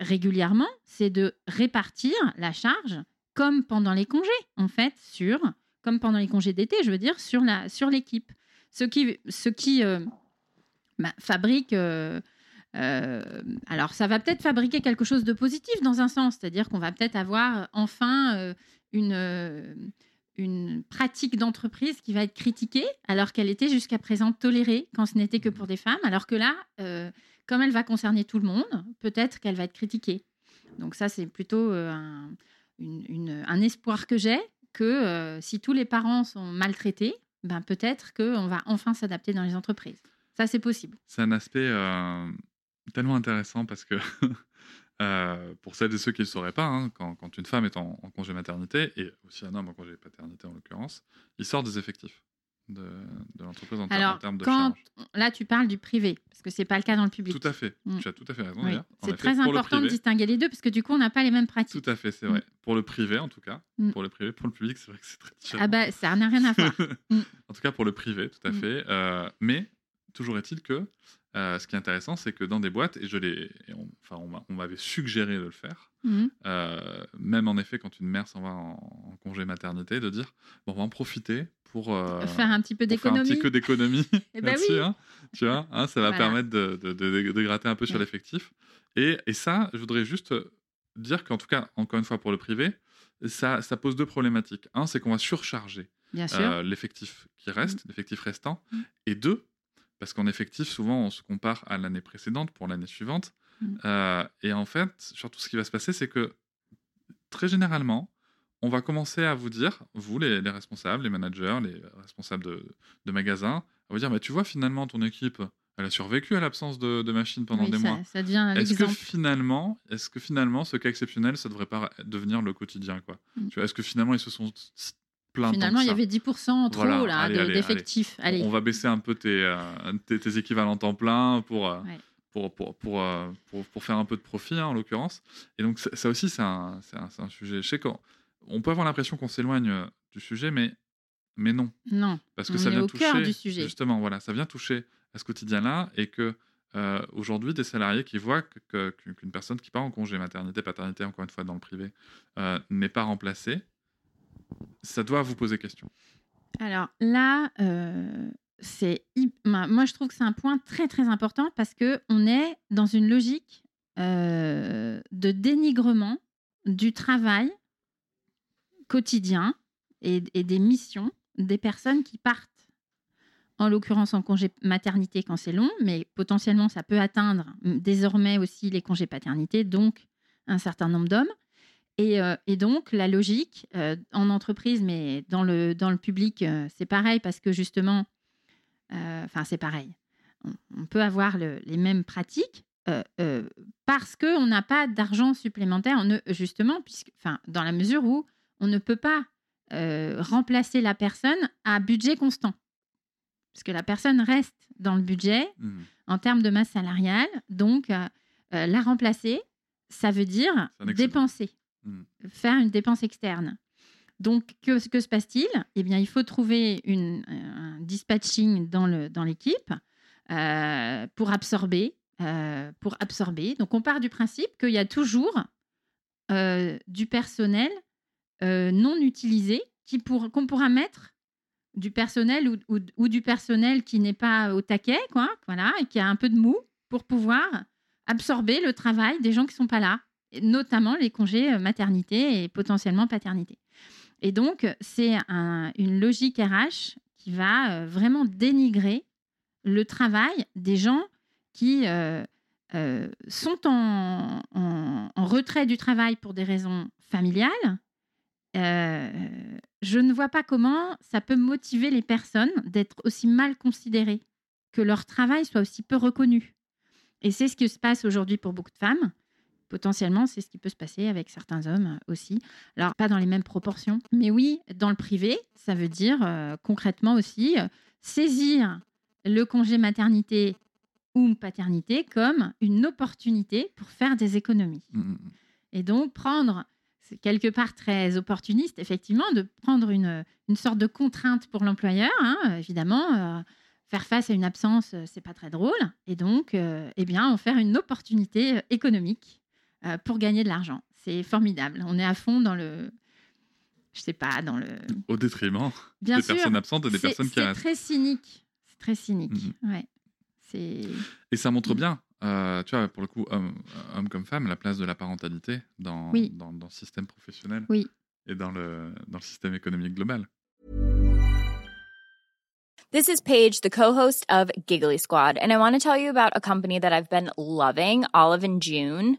régulièrement, c'est de répartir la charge comme pendant les congés, en fait, sur comme pendant les congés d'été, je veux dire, sur la sur l'équipe. Ce qui, ce qui euh, bah, fabrique. euh, euh, alors, ça va peut-être fabriquer quelque chose de positif dans un sens, c'est-à-dire qu'on va peut-être avoir enfin euh, une, euh, une pratique d'entreprise qui va être critiquée, alors qu'elle était jusqu'à présent tolérée quand ce n'était que pour des femmes, alors que là, euh, comme elle va concerner tout le monde, peut-être qu'elle va être critiquée. Donc ça, c'est plutôt euh, un, une- une- un espoir que j'ai, que euh, si tous les parents sont maltraités, ben peut-être qu'on va enfin s'adapter dans les entreprises. Ça, c'est possible. C'est un aspect euh, tellement intéressant parce que, euh, pour celles et ceux qui ne le sauraient pas, hein, quand, quand une femme est en, en congé maternité, et aussi un homme en congé paternité en l'occurrence, il sort des effectifs de, de l'entreprise en, Alors, termes de quand charge. là, tu parles du privé, parce que c'est pas le cas dans le public. Tout à fait, Mm. tu as tout à fait raison. Oui. C'est très important de distinguer les deux, parce que du coup, on n'a pas les mêmes pratiques. Tout à fait, c'est Mm. vrai. Pour le privé, en tout cas. Mm. Pour le privé, pour le public, c'est vrai que c'est très différent. Ah bah, ça n'a rien à voir. Mm. en tout cas, pour le privé, tout à Mm. fait. Euh, mais toujours est-il que euh, ce qui est intéressant, c'est que dans des boîtes, et je l'ai, et on- enfin, on m'a- on m'avait suggéré de le faire, Mhm. euh, même en effet quand une mère s'en va en, en congé maternité, de dire bon, on va en profiter pour euh, Faire un petit peu faire un d'économie. petit peu d'économie Eh ben là-dessus, oui. hein, tu vois, hein, ça va Voilà. permettre de, de- de- de gratter un peu sur l'effectif. Et, et ça, je voudrais juste dire qu'en tout cas, encore une fois pour le privé, ça, ça pose deux problématiques. Un, c'est qu'on va surcharger l'effectif qui reste, l'effectif restant. Mm. Et deux, parce qu'en effectif, souvent, on se compare à l'année précédente pour l'année suivante. Mm. Euh, et en fait, surtout ce qui va se passer, c'est que très généralement, on va commencer à vous dire, vous les, les responsables, les managers, les responsables de, de magasins, à vous dire, bah, tu vois, finalement, ton équipe, elle a survécu à l'absence de, de machines pendant Oui, des ça, mois. ça devient Est-ce que finalement, est-ce que finalement, ce cas exceptionnel, ça devrait pas devenir le quotidien, quoi? Mm. Tu vois, Est-ce que finalement, ils se sont tant Finalement, il y avait 10% en trop Voilà, là, allez, de- allez, d'effectifs. Allez. on va baisser un peu tes, euh, tes, tes équivalents temps plein pour, euh, Ouais. pour, pour, pour, euh, pour, pour faire un peu de profit, hein, en l'occurrence. Et donc, ça ça aussi, c'est un, c'est un, c'est un sujet. Je sais qu'on on peut avoir l'impression qu'on s'éloigne euh, du sujet, mais, mais non. Non. Parce que On ça est vient au toucher. cœur du sujet. Justement, voilà, ça vient toucher à ce quotidien-là et que. euh, Aujourd'hui, des salariés qui voient que- que- qu'une personne qui part en congé maternité, paternité, encore une fois dans le privé, euh, n'est pas remplacée, ça doit vous poser question. Alors là, euh, c'est moi je trouve que c'est un point très très important parce que on est dans une logique euh, de dénigrement du travail quotidien et, des missions des personnes qui partent. En l'occurrence en congé maternité quand c'est long, mais potentiellement ça peut atteindre désormais aussi les congés paternité, donc un certain nombre d'hommes. Et, euh, et donc, la logique euh, en entreprise, mais dans le, dans le public, euh, c'est pareil parce que justement, enfin, c'est pareil. On, on peut avoir le- les mêmes pratiques parce qu'on n'a pas d'argent supplémentaire, on ne- justement, puisque, enfin, dans la mesure où on ne peut pas remplacer la personne à budget constant. Parce que la personne reste dans le budget Mhm. en termes de masse salariale. Donc, la remplacer, ça veut dire dépenser, Mhm. faire une dépense externe. Donc, que, se passe-t-il? Eh bien, il faut trouver une, un dispatching dans l'équipe euh, pour absorber. euh, pour absorber. Donc, on part du principe qu'il y a toujours euh, du personnel euh, non utilisé qui pour- qu'on pourra mettre du personnel ou, ou- du personnel qui n'est pas au taquet, quoi, voilà, et qui a un peu de mou pour pouvoir absorber le travail des gens qui sont pas là, notamment les congés euh, maternité et potentiellement paternité. Et donc, c'est un- une logique RH qui va euh, vraiment dénigrer le travail des gens qui euh, sont en, retrait du travail pour des raisons familiales. Je ne vois pas comment ça peut motiver les personnes d'être aussi mal considérées, que leur travail soit aussi peu reconnu. Et c'est ce qui se passe aujourd'hui pour beaucoup de femmes. Potentiellement, c'est ce qui peut se passer avec certains hommes aussi. Alors, pas dans les mêmes proportions. Mais oui, dans le privé, ça veut dire euh, concrètement aussi euh, saisir le congé maternité ou paternité comme une opportunité pour faire des économies. Mhm. Et donc, prendre, c'est quelque part très opportuniste, effectivement, de prendre une, une sorte de contrainte pour l'employeur, hein, évidemment. euh, faire face à une absence, euh, c'est pas très drôle. Et donc, euh, eh bien, en faire une opportunité euh, économique euh, pour gagner de l'argent. C'est formidable. On est à fond dans le, je sais pas, dans le. Au détriment Bien des sûr, personnes absentes et des c'est- personnes qui C'est restent. très cynique. C'est très cynique. Mhm. Ouais. C'est. Et ça montre Mm. bien, euh, tu vois, pour le coup, homme, homme comme femme, la place de la parentalité dans, Oui. dans, dans le système professionnel Oui. et dans le, dans le système économique global. This is Paige, the co-host of Giggly Squad, and I want to tell you about a company that I've been loving, Olive and June.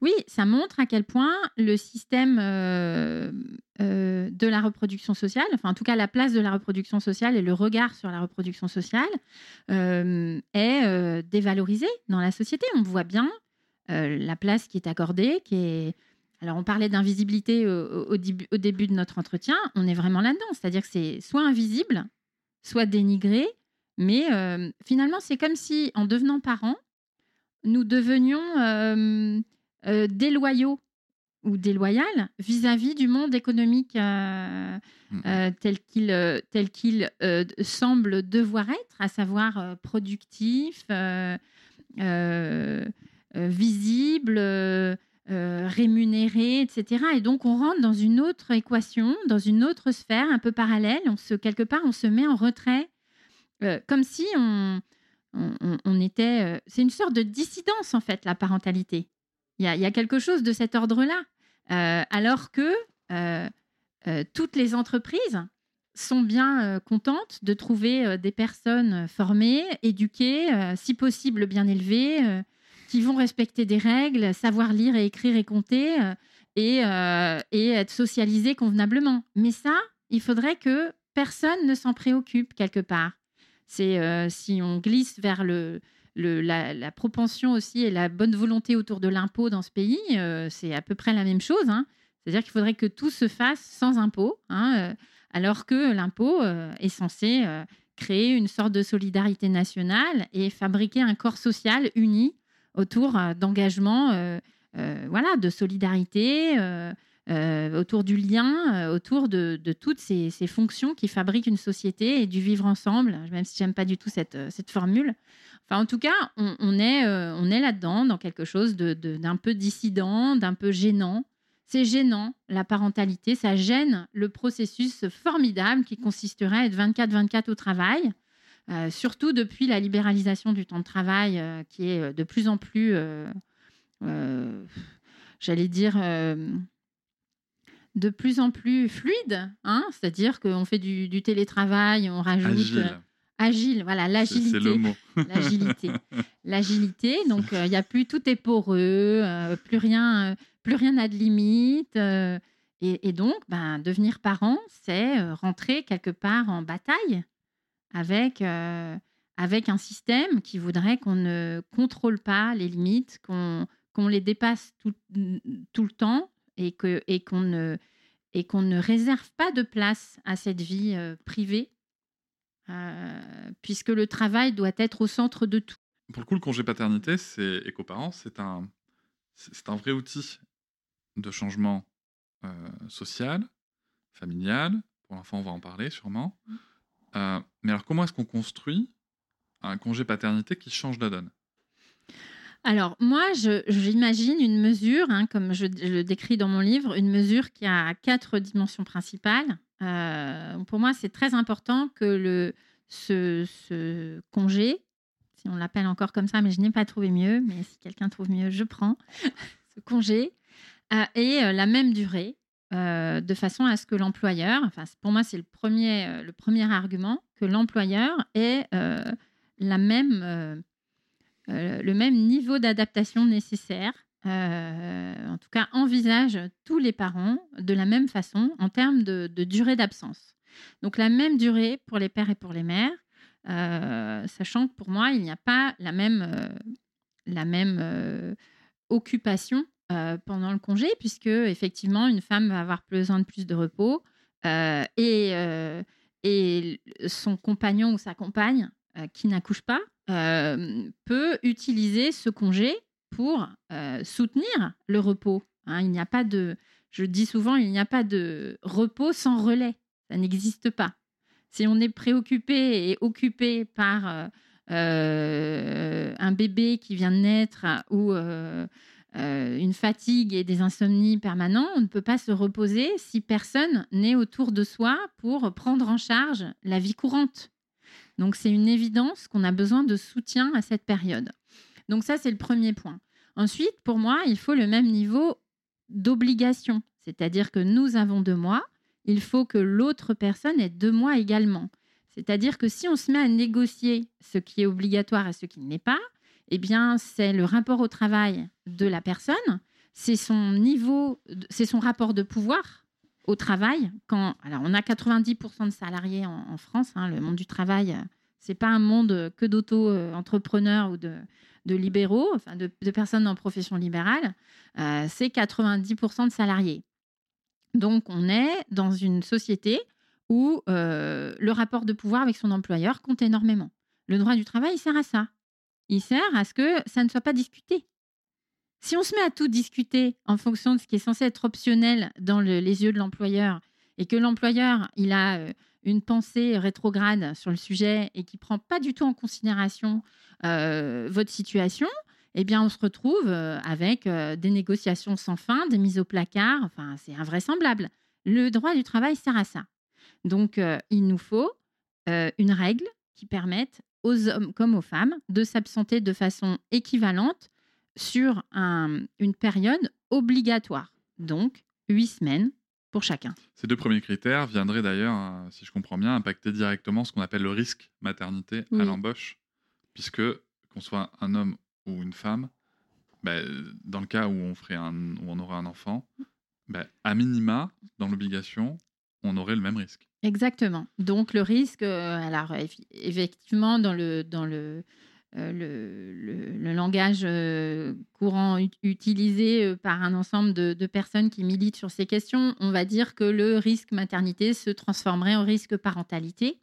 Oui, ça montre à quel point le système euh, euh, de la reproduction sociale, enfin en tout cas la place de la reproduction sociale et le regard sur la reproduction sociale euh, est dévalorisé dans la société. On voit bien la place qui est accordée. Alors on parlait d'invisibilité au, au début de notre entretien, on est vraiment là-dedans, c'est-à-dire que c'est soit invisible, soit dénigré, mais euh, finalement c'est comme si en devenant parents, nous devenions... euh, euh, déloyaux ou déloyales vis-à-vis du monde économique euh, tel qu'il tel qu'il semble devoir être, à savoir productif, visible, rémunéré, etc. Et donc on rentre dans une autre équation, dans une autre sphère un peu parallèle. On se quelque part on se met en retrait, euh, comme si on était. euh, c'est une sorte de dissidence en fait la parentalité. Il y a, quelque chose de cet ordre-là. Euh, alors que toutes les entreprises sont bien contentes de trouver des personnes formées, éduquées, si possible bien élevées, qui vont respecter des règles, savoir lire et écrire et compter et être socialisées convenablement. Mais ça, il faudrait que personne ne s'en préoccupe quelque part. C'est euh, si on glisse vers le, la, propension aussi et la bonne volonté autour de l'impôt dans ce pays, euh, c'est à peu près la même chose. hein. C'est-à-dire qu'il faudrait que tout se fasse sans impôt, hein, euh, alors que l'impôt est censé créer une sorte de solidarité nationale et fabriquer un corps social uni autour d'engagements, voilà, de solidarité, euh, autour du lien, euh, autour de, toutes ces, fonctions qui fabriquent une société et du vivre ensemble, même si j'aime pas du tout cette, euh, formule. Enfin, en tout cas, on, est, là-dedans, dans quelque chose d'un peu dissident, d'un peu gênant. C'est gênant, la parentalité, ça gêne le processus formidable qui consisterait à être 24-24 au travail, surtout depuis la libéralisation du temps de travail qui est de plus en plus, j'allais dire, de plus en plus fluide. Hein C'est-à-dire qu'on fait du, du télétravail, on rajoute... Agile, euh, agile, voilà, l'agilité c'est le mot. l'agilité. L'agilité, donc il n'y a plus tout est poreux, euh, plus rien, euh, plus rien n'a de limite. euh, et, et donc, ben, devenir parent, c'est euh, rentrer quelque part en bataille avec, euh, avec un système qui voudrait qu'on ne contrôle pas les limites, qu'on qu'on les dépasse tout, tout le temps et et qu'on ne et qu'on ne réserve pas de place à cette vie euh, privée, euh, puisque le travail doit être au centre de tout. Pour le coup, le congé paternité, c'est éco-parents, c'est un, c'est un vrai outil de changement euh, social, familial. Pour l'enfant, on va en parler sûrement. Euh, mais alors, comment est-ce qu'on construit un congé paternité qui change la donne? Alors, moi, j'imagine une mesure, hein, comme je, le décris dans mon livre, une mesure qui a quatre dimensions principales. Euh, pour moi, c'est très important que le, ce, congé, si on l'appelle encore comme ça, mais je n'ai pas trouvé mieux, mais si quelqu'un trouve mieux, je prends, ce congé, euh, euh, la même durée, euh, de façon à ce que l'employeur, enfin, pour moi, c'est le premier, le premier argument, que l'employeur ait la même... euh, euh, le même niveau d'adaptation nécessaire. euh, en tout cas, envisage tous les parents de la même façon en termes de, durée d'absence. Donc la même durée pour les pères et pour les mères, sachant que pour moi, il n'y a pas la même, la même occupation pendant le congé, puisque effectivement, une femme va avoir besoin de plus de repos et, et son compagnon ou sa compagne qui n'accouche pas peut utiliser ce congé pour soutenir le repos. Hein. il n'y a pas de, je dis souvent, il n'y a pas de repos sans relais. Ça n'existe pas. Si on est préoccupé et occupé par un bébé qui vient de naître ou une fatigue et des insomnies permanents, on ne peut pas se reposer si personne n'est autour de soi pour prendre en charge la vie courante. Donc c'est une évidence qu'on a besoin de soutien à cette période. Donc ça, c'est le premier point. Ensuite, pour moi, il faut le même niveau d'obligation, c'est-à-dire que nous avons deux mois, il faut que l'autre personne ait deux mois également. C'est-à-dire que si on se met à négocier ce qui est obligatoire et ce qui ne l'est pas, eh bien, c'est le rapport au travail de la personne, c'est son niveau, c'est son rapport de pouvoir au travail. Quand, alors, on a 90% de salariés en, France, hein, le monde du travail, c'est pas un monde que d'auto-entrepreneurs ou de, libéraux, enfin de, personnes en profession libérale, euh, c'est 90% de salariés. Donc on est dans une société où euh, le rapport de pouvoir avec son employeur compte énormément. Le droit du travail, il sert à ça. Il sert à ce que ça ne soit pas discuté. Si on se met à tout discuter en fonction de ce qui est censé être optionnel dans les yeux de l'employeur et que l'employeur, il a euh, une pensée rétrograde sur le sujet et qui prend pas du tout en considération euh, votre situation, eh bien, on se retrouve euh, avec des négociations sans fin, des mises au placard. Enfin, c'est invraisemblable. Le droit du travail sert à ça. Donc, il nous faut une règle qui permette aux hommes comme aux femmes de s'absenter de façon équivalente sur une période obligatoire. Donc, huit semaines pour chacun. Ces deux premiers critères viendraient d'ailleurs, euh, si je comprends bien, impacter directement ce qu'on appelle le risque maternité à l'embauche, puisque qu'on soit un homme ou une femme, ben, dans le cas où on, ferait un, où on aurait un enfant, ben, à minima, dans l'obligation, on aurait le même risque. Exactement. Donc le risque, euh, alors effectivement, dans le, dans le, euh, le, langage euh, courant utilisé euh, par un ensemble de, personnes qui militent sur ces questions, on va dire que le risque maternité se transformerait en risque parentalité.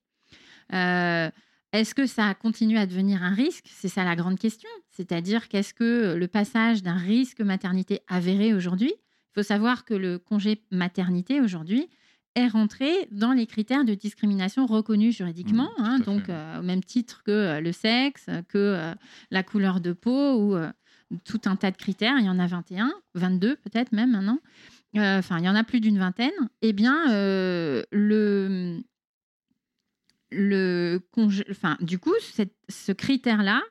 Est-ce que ça continue à devenir un risque? C'est ça la grande question. C'est-à-dire qu'est-ce que le passage d'un risque maternité avéré aujourd'hui? Il faut savoir que le congé maternité aujourd'hui, est rentré dans les critères de discrimination reconnus juridiquement, mmh, hein, donc euh, au même titre que euh, le sexe, que euh, la couleur de peau ou tout un tas de critères. Il y en a 21, 22 peut-être même maintenant. Enfin, il y en a plus d'une vingtaine. Eh bien, le, le enfin, du coup, ce critère-là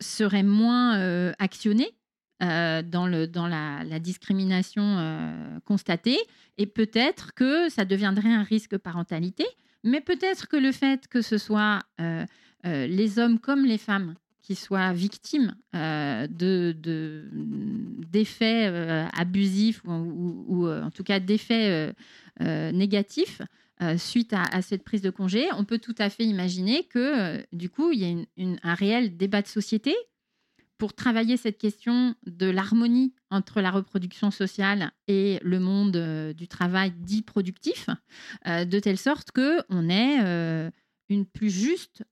serait moins actionné euh, dans, la, discrimination euh, constatée. Et peut-être que ça deviendrait un risque parentalité, mais peut-être que le fait que ce soit euh, les hommes comme les femmes qui soient victimes de, d'effets abusifs ou, en tout cas d'effets négatifs suite à, cette prise de congé, on peut tout à fait imaginer que du coup, il y a un réel débat de société pour travailler cette question de l'harmonie entre la reproduction sociale et le monde euh, du travail dit productif, euh, de telle sorte qu'on ait euh, une plus juste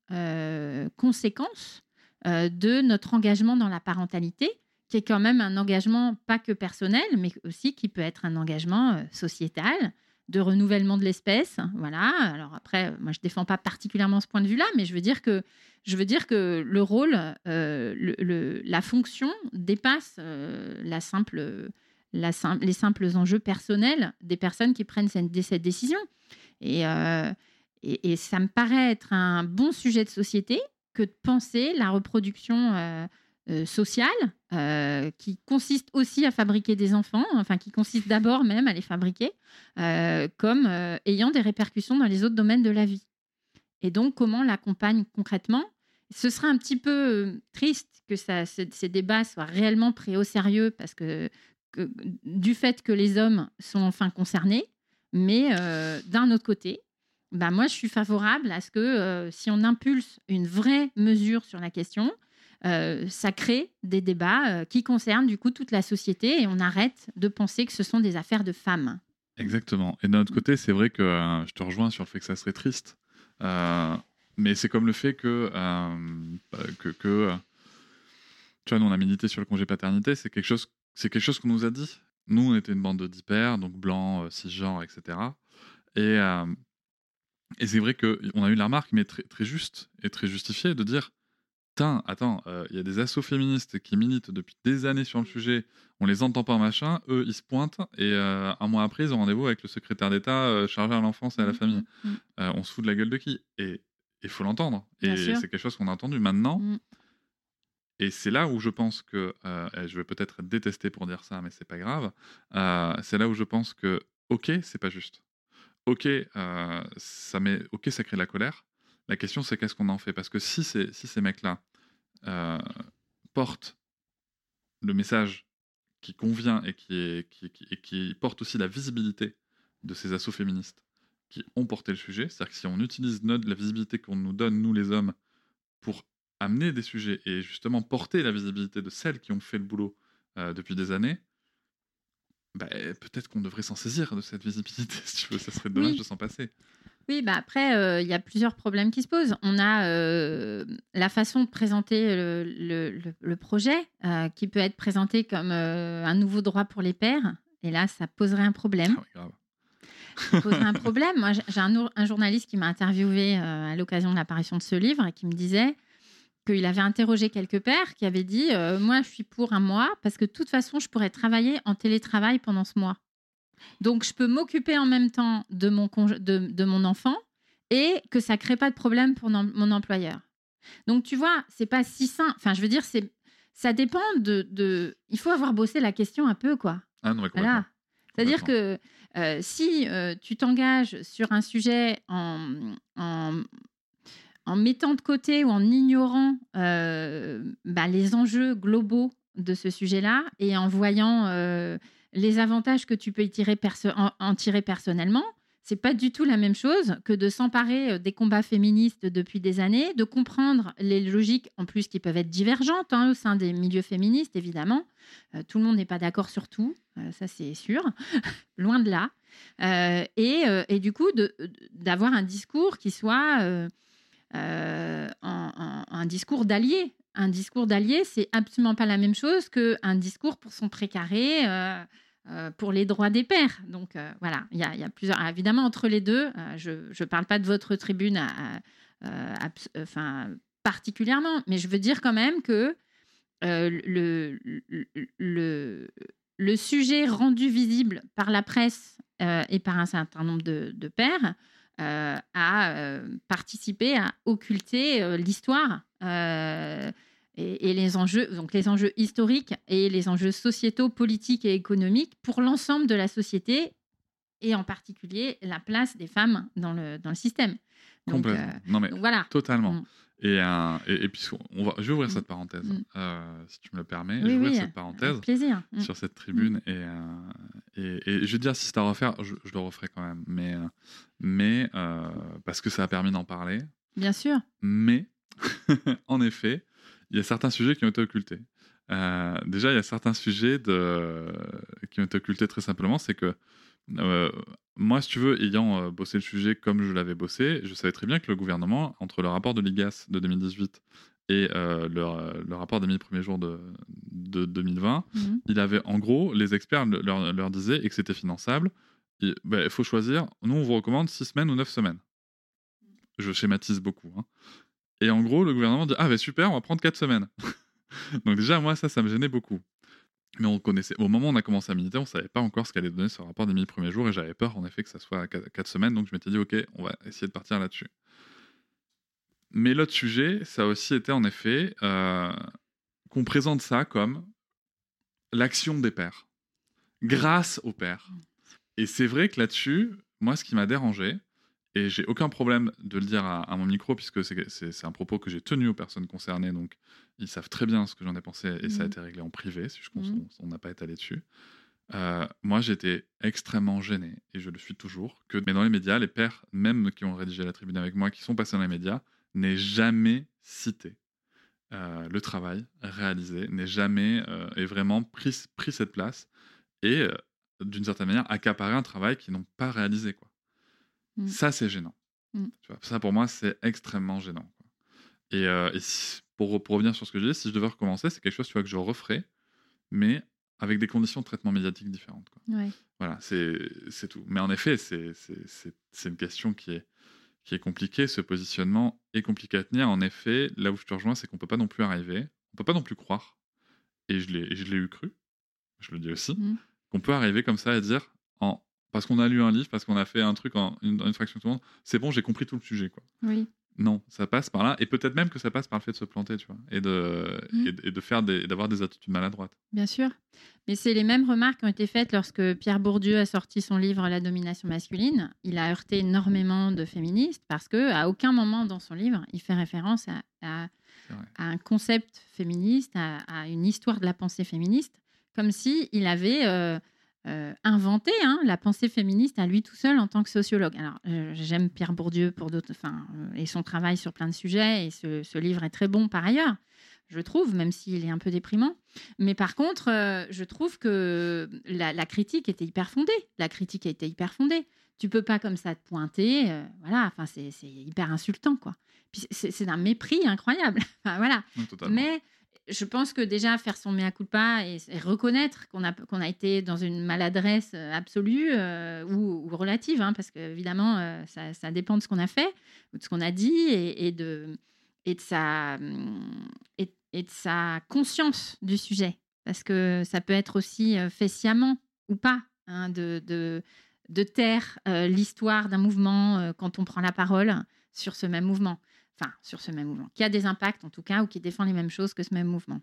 conséquence de notre engagement dans la parentalité, qui est quand même un engagement pas que personnel, mais aussi qui peut être un engagement sociétal, de renouvellement de l'espèce. Voilà. Alors après, moi, je défends pas particulièrement ce point de vue-là, mais je veux dire que je veux dire que le rôle, euh, la fonction dépasse euh, la simple, les simples enjeux personnels des personnes qui prennent cette, décision. Euh, et, ça me paraît être un bon sujet de société que de penser la reproduction sociale euh, qui consiste aussi à fabriquer des enfants, enfin qui consiste d'abord même à les fabriquer, euh, comme ayant des répercussions dans les autres domaines de la vie. Et donc, comment l'accompagne concrètement? Ce sera un petit peu triste que ces débats soient réellement pris au sérieux parce que, du fait que les hommes sont enfin concernés, Mais euh, d'un autre côté, bah, moi, je suis favorable à ce que euh, si on impulse une vraie mesure sur la question, euh, ça crée des débats qui concernent du coup toute la société et on arrête de penser que ce sont des affaires de femmes. Exactement. Et d'un autre côté, c'est vrai que je te rejoins sur le fait que ça serait triste. mais c'est comme le fait que, que, que tu vois, nous, on a milité sur le congé paternité, c'est quelque chose, c'est quelque chose qu'on nous a dit. Nous, on était une bande de d'hyper, donc blancs, euh, cisgenres, etc. Et, euh, et c'est vrai qu'on a eu la remarque, mais très juste et très justifiée, de dire Tiens, attends, euh, il y a des assos féministes qui militent depuis des années sur le sujet, on les entend pas, machin, eux, ils se pointent, et un mois après, ils ont rendez-vous avec le secrétaire d'État chargé à l'enfance et à la mmh, famille. Mmh, mmh. on se fout de la gueule de qui? Et il faut l'entendre. Et c'est quelque chose qu'on a entendu maintenant. Et c'est là où je pense que, euh, je vais peut-être être détesté pour dire ça, mais c'est pas grave. Euh, c'est là où je pense que, ok, c'est pas juste. Ok, euh, ça met, ok, ça crée de la colère. La question, c'est qu'est-ce qu'on en fait? Parce que si, si ces mecs-là portent le message qui convient et qui, est, qui, et qui porte aussi la visibilité de ces assauts féministes qui ont porté le sujet, c'est-à-dire que si on utilise notre, la visibilité qu'on nous donne, nous les hommes, pour amener des sujets et justement porter la visibilité de celles qui ont fait le boulot euh, depuis des années, bah, peut-être qu'on devrait s'en saisir de cette visibilité, si tu veux. Ça serait dommage de s'en passer. Oui, bah après, euh, il y a plusieurs problèmes qui se posent. On a euh, la façon de présenter le, projet, qui peut être présenté comme un nouveau droit pour les pères. Et là, ça poserait un problème. Ah ça poserait un problème. Moi, j'ai un, un, journaliste qui m'a interviewé à l'occasion de l'apparition de ce livre et qui me disait qu'il avait interrogé quelques pères qui avaient dit euh, Moi, je suis pour un mois parce que de toute façon, je pourrais travailler en télétravail pendant ce mois. Donc, je peux m'occuper en même temps de mon, de, mon enfant et que ça ne crée pas de problème pour mon employeur. Donc, tu vois, c'est pas si simple. Enfin, je veux dire, c'est ça dépend de, Il faut avoir bossé la question un peu, quoi. Ah non, voilà. C'est-à-dire que euh, si euh, tu t'engages sur un sujet en, en, en mettant de côté ou en ignorant euh, bah, les enjeux globaux de ce sujet-là et en voyant les avantages que tu peux en, tirer personnellement, c'est pas du tout la même chose que de s'emparer euh, des combats féministes depuis des années, de comprendre les logiques en plus qui peuvent être divergentes hein, au sein des milieux féministes, évidemment. tout le monde n'est pas d'accord sur tout, ça c'est sûr, loin de là. Et, du coup, d'avoir un discours qui soit euh, un, discours d'allié. Un discours d'allié, c'est absolument pas la même chose qu'un discours pour son précaré, euh, euh, pour les droits des pères. Donc voilà, il y, a plusieurs. évidemment, entre les deux, je ne parle pas de votre tribune enfin, particulièrement, mais je veux dire quand même que le, sujet rendu visible par la presse et par un certain nombre de, pères euh, euh, participer à occulter euh, et, les enjeux, donc les enjeux historiques et les enjeux sociétaux, politiques et économiques pour l'ensemble de la société et en particulier la place des femmes dans le, dans le système. Complètement. non mais voilà. Totalement. Mm. Et, et, puis, on va, je vais ouvrir mm. cette parenthèse, mm. si tu me le permets. je vais ouvrir cette parenthèse plaisir. sur cette tribune. Et, et, et, je veux dire, si c'est à refaire, je, je, le referai quand même. Mais mais euh, parce que ça a permis d'en parler. Bien sûr. Mais, en effet, il y a certains sujets qui ont été occultés. Euh, déjà, il y a certains sujets de... qui ont été occultés très simplement. C'est que euh, moi, si tu veux, ayant bossé le sujet comme je l'avais bossé, je savais très bien que le gouvernement, entre le rapport de l'IGAS de 2018 et le, rapport des 1000 premiers jours de, de 2020, mhm. il avait en gros, les experts leur, leur disaient et que c'était finançable bah, il faut choisir. Nous, on vous recommande 6 semaines ou 9 semaines. Je schématise beaucoup. Hein. Et en gros, le gouvernement dit Ah, bah super, on va prendre 4 semaines. Donc, déjà, moi, ça, ça me gênait beaucoup. Mais on connaissait. Au moment où on a commencé à militer, on ne savait pas encore ce qu'allait donner ce rapport des 1000 premiers jours et j'avais peur, en effet, que ça soit 4 semaines. Donc, je m'étais dit Ok, on va essayer de partir là-dessus. Mais l'autre sujet, ça a aussi été, en effet, euh, qu'on présente ça comme l'action des pères, grâce aux pères. Et c'est vrai que là-dessus, moi, ce qui m'a dérangé, et j'ai aucun problème de le dire à, mon micro, puisque c'est un propos que j'ai tenu aux personnes concernées, donc ils savent très bien ce que j'en ai pensé, et ça a mmh. été réglé en privé, si je pense mmh. qu'on n'a pas étalé dessus. Euh, moi, j'étais extrêmement gêné, et je le suis toujours, que mais dans les médias, les pères, même qui ont rédigé la tribune avec moi, qui sont passés dans les médias, n'aient jamais cité euh, le travail réalisé, n'aient jamais euh, vraiment pris, pris cette place et, d'une certaine manière, accaparé un travail qu'ils n'ont pas réalisé. Quoi. Mm. Ça, c'est gênant. Mm. Tu vois, ça, pour moi, c'est extrêmement gênant. quoi. Et, euh, et si- pour, pour revenir sur ce que j'ai dit, si je devais recommencer, c'est quelque chose tu vois, que je referais, mais avec des conditions de traitement médiatique différentes. Quoi. Ouais. Voilà, c'est tout. Mais en effet, c'est une question qui est, qui est compliquée. Ce positionnement est compliqué à tenir. En effet, là où je te rejoins, c'est qu'on peut pas non plus arriver, on peut pas non plus croire, et je l'ai je eu cru, je le dis aussi, Mhm. qu'on peut arriver comme ça à dire, en, parce qu'on a lu un livre, parce qu'on a fait un truc en une, en une fraction de seconde, c'est bon, j'ai compris tout le sujet. quoi. Oui. Non, ça passe par là, et peut-être même que ça passe par le fait de se planter, tu vois, et de, Mhm. et, de- et de faire des, d'avoir des attitudes maladroites. Bien sûr. Mais c'est les mêmes remarques qui ont été faites lorsque Pierre Bourdieu a sorti son livre La domination masculine. Il a heurté énormément de féministes parce que à aucun moment dans son livre, il fait référence à, à- un concept féministe, à, à une histoire de la pensée féministe, comme si il avait euh, euh, inventé hein, la pensée féministe à lui tout seul en tant que sociologue. Alors, euh, j'aime Pierre Bourdieu pour d'autres, enfin, euh, et son travail sur plein de sujets, et ce, ce livre est très bon par ailleurs, je trouve, même s'il est un peu déprimant. Mais par contre, euh, je trouve que la, la critique était hyper fondée. La critique a été hyper fondée. Tu peux pas comme ça te pointer, voilà. Enfin, c'est hyper insultant, quoi. Puis c'est d'un mépris incroyable. Enfin, voilà. Totalement. Mais je pense que déjà faire son mea culpa et, reconnaître qu'on a, été dans une maladresse euh, absolue euh, ou, relative, hein, parce qu'évidemment, euh, ça, dépend de ce qu'on a fait de ce qu'on a dit et, et de, sa, conscience du sujet. Parce que ça peut être aussi euh, fait sciemment ou pas hein, de, taire l'histoire d'un mouvement quand on prend la parole sur ce même mouvement enfin sur ce même mouvement, qui a des impacts en tout cas ou qui défend les mêmes choses que ce même mouvement.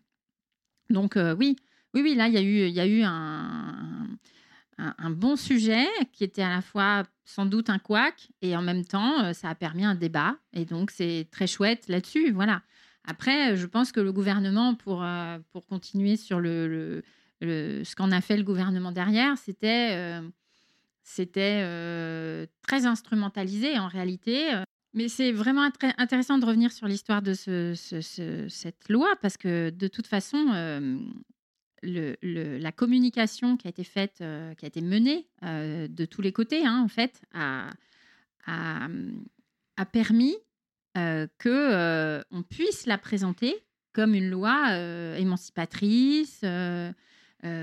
Donc euh, oui, oui, oui, là il y a eu, il y a eu un, un, bon sujet qui était à la fois sans doute un couac et en même temps euh, ça a permis un débat et donc c'est très chouette là-dessus, voilà. Après, je pense que le gouvernement, pour, euh, pour continuer sur le, ce qu'en a fait le gouvernement derrière, c'était euh, euh, très instrumentalisé en réalité. Mais c'est vraiment intéressant de revenir sur l'histoire de ce- ce- ce- cette loi parce que de toute façon, la communication qui a été faite, qui a été menée de tous les côtés, hein, en fait, a, a- permis que on puisse la présenter comme une loi émancipatrice,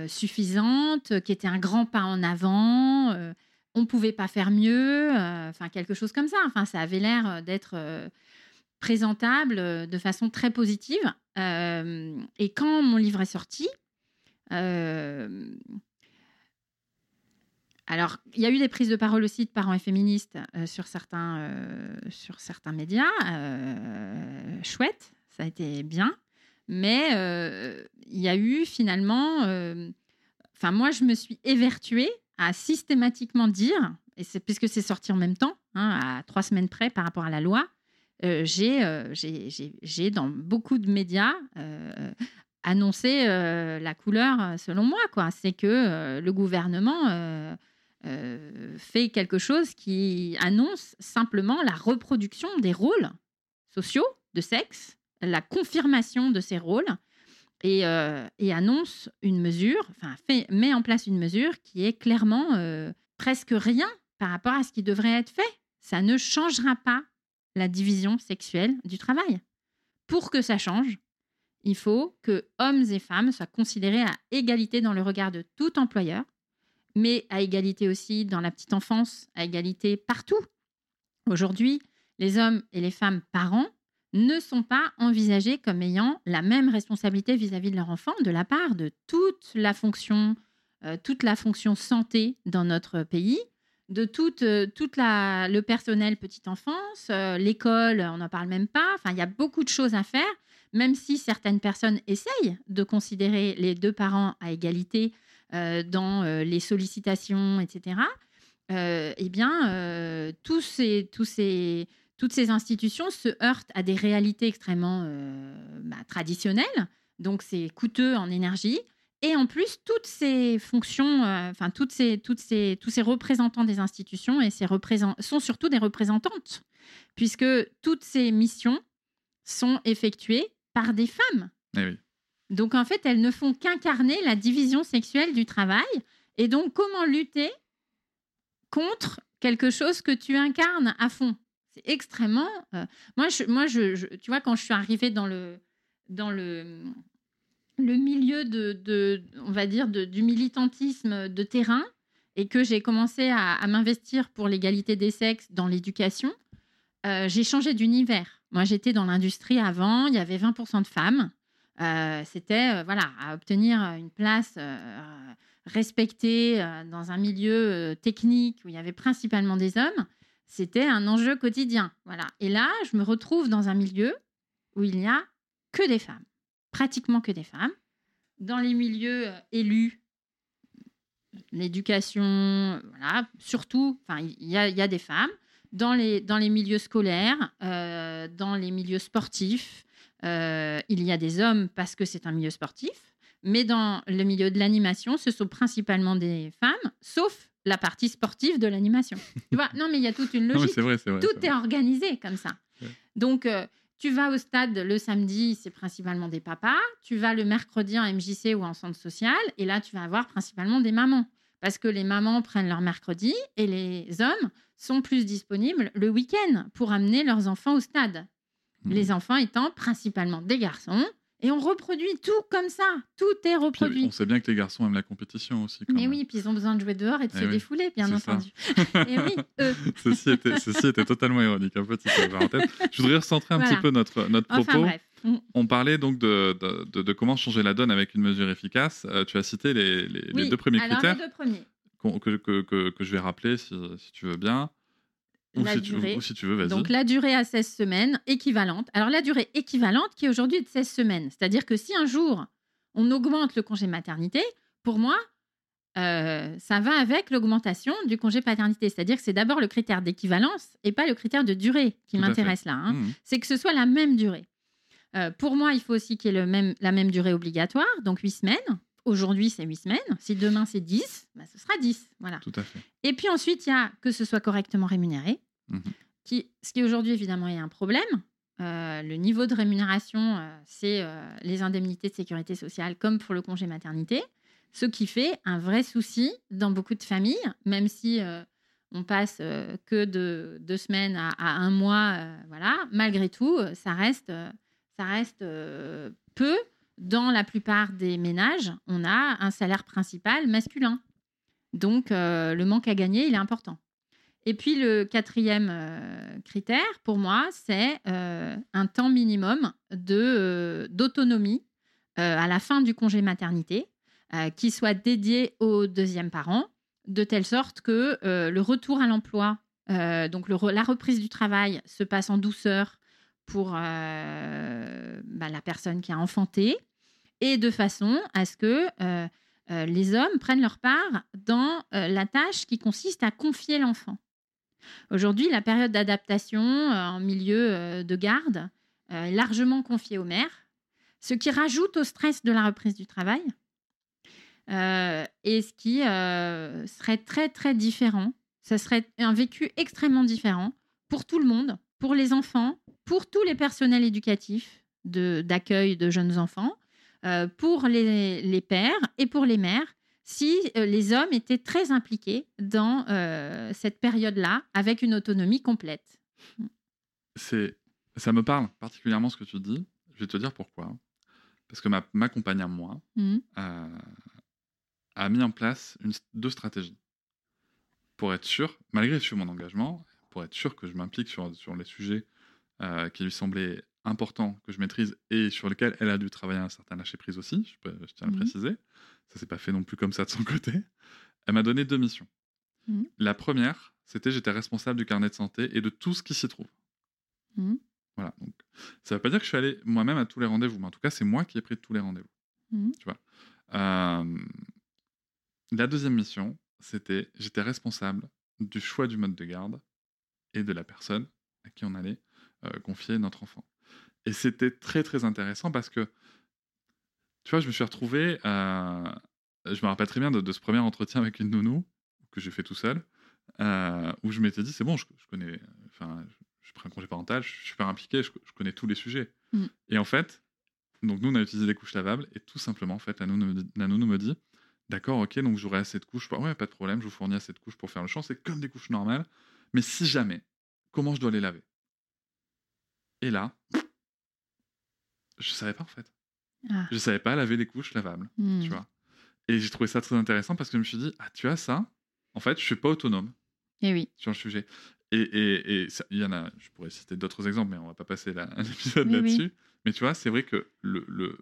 suffisante, qui était un grand pas en avant. On pouvait pas faire mieux, euh, enfin quelque chose comme ça. Enfin, ça avait l'air euh, d'être euh, présentable de façon très positive. Et quand mon livre est sorti, alors il y a eu des prises de parole aussi de parents et féministes sur certains sur certains médias, chouette, ça a été bien. Mais il y a eu finalement, enfin moi je me suis évertuée à systématiquement dire, et c'est puisque c'est sorti en même temps, hein, à trois semaines près par rapport à la loi, euh, j'ai, euh, j'ai, dans beaucoup de médias euh, annoncé la couleur selon moi. Quoi. C'est que le gouvernement fait quelque chose qui annonce simplement la reproduction des rôles sociaux de sexe, la confirmation de ces rôles et, euh, et annonce une mesure, enfin met en place une mesure qui est clairement euh, presque rien par rapport à ce qui devrait être fait. Ça ne changera pas la division sexuelle du travail. Pour que ça change, il faut que hommes et femmes soient considérés à égalité dans le regard de tout employeur, mais à égalité aussi dans la petite enfance, à égalité partout. Aujourd'hui, les hommes et les femmes parents ne sont pas envisagés comme ayant la même responsabilité vis-à-vis de leur enfant de la part de toute la fonction, euh, toute la fonction santé dans notre pays, de toute, euh, toute le personnel petite enfance, euh, l'école, on n'en parle même pas. Enfin, il y a beaucoup de choses à faire, même si certaines personnes essayent de considérer les deux parents à égalité dans les sollicitations, etc. Eh bien, tous ces, tous ces, toutes ces institutions se heurtent à des réalités extrêmement euh, bah, traditionnelles. Donc, c'est coûteux en énergie Et en plus, toutes ces fonctions, euh, enfin toutes ces, toutes ces, tous ces représentants des institutions et ces sont surtout des représentantes, puisque toutes ces missions sont effectuées par des femmes. Eh donc en fait, elles ne font qu'incarner la division sexuelle du travail. Et donc, comment lutter contre quelque chose que tu incarnes à fond? Extrêmement. Euh, moi, je, moi je, tu vois, quand je suis arrivée dans le, dans le, le milieu de, on va dire, du militantisme de terrain et que j'ai commencé à, m'investir pour l'égalité des sexes dans l'éducation, euh, j'ai changé d'univers. Moi, j'étais dans l'industrie avant, il y avait 20% de femmes. Euh, c'était voilà, à obtenir une place respectée dans un milieu technique où il y avait principalement des hommes. C'était un enjeu quotidien. Voilà. Et là, je me retrouve dans un milieu où il n'y a que des femmes pratiquement que des femmes. Dans les milieux euh, élus, l'éducation, voilà, surtout, il y, a des femmes. Dans les, dans les milieux scolaires, euh, dans les milieux sportifs, euh, il y a des hommes parce que c'est un milieu sportif. Mais dans le milieu de l'animation, ce sont principalement des femmes, sauf la partie sportive de l'animation. tu vois Non, mais il y a toute une logique. vrai, vrai, Tout est, organisé comme ça. Donc, tu vas au stade le samedi, c'est principalement des papas. Tu vas le mercredi en MJC ou en centre social. Et là, tu vas avoir principalement des mamans. Parce que les mamans prennent leur mercredi et les hommes sont plus disponibles le week-end pour amener leurs enfants au stade. Mmh. Les enfants étant principalement des garçons et on reproduit tout comme ça. Tout est reproduit. on sait bien que les garçons aiment la compétition aussi. Mais oui, puis ils ont besoin de jouer dehors et de eh se défouler, bien entendu. et oui, ceci, était, ceci était totalement ironique. Un petit parenthèse. Je voudrais recentrer un petit peu notre, notre propos. Mm. On parlait donc de, de, de, comment changer la donne avec une mesure efficace. Euh, tu as cité les, les, deux premiers critères. Les deux premiers. Que, que, que, que, je vais rappeler si, si tu veux bien. Ou la si, durée. Tu, si tu veux, vas-y. Donc la durée à 16 semaines équivalente. Alors la durée équivalente qui est aujourd'hui de 16 semaines. C'est-à-dire que si un jour on augmente le congé maternité, pour moi, euh, ça va avec l'augmentation du congé paternité. C'est-à-dire que c'est d'abord le critère d'équivalence et pas le critère de durée qui m'intéresse là. Hein. Mmh. C'est que ce soit la même durée. Euh, pour moi, il faut aussi qu'il y ait le même, la même durée obligatoire, donc 8 semaines. Aujourd'hui, c'est 8 semaines. Si demain, c'est 10, bah, ce sera 10. Voilà. Tout à fait. Et puis ensuite, il y a que ce soit correctement rémunéré, mhm. qui, ce qui aujourd'hui, évidemment, est un problème. Euh, le niveau de rémunération, euh, c'est euh, les indemnités de sécurité sociale comme pour le congé maternité, ce qui fait un vrai souci dans beaucoup de familles, même si on passe que de deux semaines à, à un mois, voilà, malgré tout, ça reste, ça reste peu dans la plupart des ménages, on a un salaire principal masculin. Donc, euh, le manque à gagner, il est important. Et puis, le quatrième euh, critère, pour moi, c'est euh, un temps minimum d'autonomie à la fin du congé maternité qui soit dédié au deuxième parent, de telle sorte que le retour à l'emploi, donc la reprise du travail, se passe en douceur pour bah, la personne qui a enfanté, et de façon à ce que euh, euh, les hommes prennent leur part dans euh, la tâche qui consiste à confier l'enfant. Aujourd'hui, la période d'adaptation en milieu de garde est largement confiée aux mères, ce qui rajoute au stress de la reprise du travail et ce qui serait très très différent. Ce serait un vécu extrêmement différent pour tout le monde, pour les enfants, pour tous les personnels éducatifs d'accueil de, jeunes enfants, euh, pour les, pères et pour les mères si euh, les hommes étaient très impliqués dans euh, cette période-là avec une autonomie complète. C'est, ça me parle particulièrement ce que tu dis. Je vais te dire pourquoi. Parce que ma, ma compagne à moi mmh. a mis en place une, deux stratégies pour être sûr, malgré mon engagement, pour être sûr que je m'implique sur, sur les sujets qui lui semblaient important que je maîtrise et sur lequel elle a dû travailler un certain lâcher-prise aussi, je, tiens à le mmh préciser. Ça s'est pas fait non plus comme ça de son côté. Elle m'a donné deux missions. Mmh. La première, c'était j'étais responsable du carnet de santé et de tout ce qui s'y trouve. Mmh. Voilà. Donc, ça veut pas dire que je suis allé moi-même à tous les rendez-vous, mais en tout cas, c'est moi qui ai pris tous les rendez-vous. Tu vois. Euh, la deuxième mission, c'était j'étais responsable du choix du mode de garde et de la personne à qui on allait euh, confier notre enfant. Et c'était très très intéressant parce que tu vois, je me suis retrouvé. euh, je me rappelle très bien de, de ce premier entretien avec une nounou que j'ai fait tout seul, euh, où je m'étais dit c'est bon, je, je connais. Enfin, je, prends un congé parental, je suis super impliqué, je, je connais tous les sujets. Mm. Et en fait, donc nous, on a utilisé des couches lavables, et tout simplement, en fait, la nounou me dit, la nounou me dit D'accord, ok, donc j'aurai assez de couches. Ouais, pas de problème, je vous fournis assez de couches pour faire le champ. C'est comme des couches normales. Mais si jamais, comment je dois les laver? Et là, je savais pas en fait. Ah. Je savais pas laver les couches lavables, Hmm. tu vois. Et j'ai trouvé ça très intéressant parce que je me suis dit, ah, tu as ça En fait, je suis pas autonome Et oui. sur le sujet. Et et- et ça- il y en a, je pourrais citer d'autres exemples, mais on va pas passer la- un épisode Oui, oui. là-dessus. Mais tu vois, c'est vrai que le, le-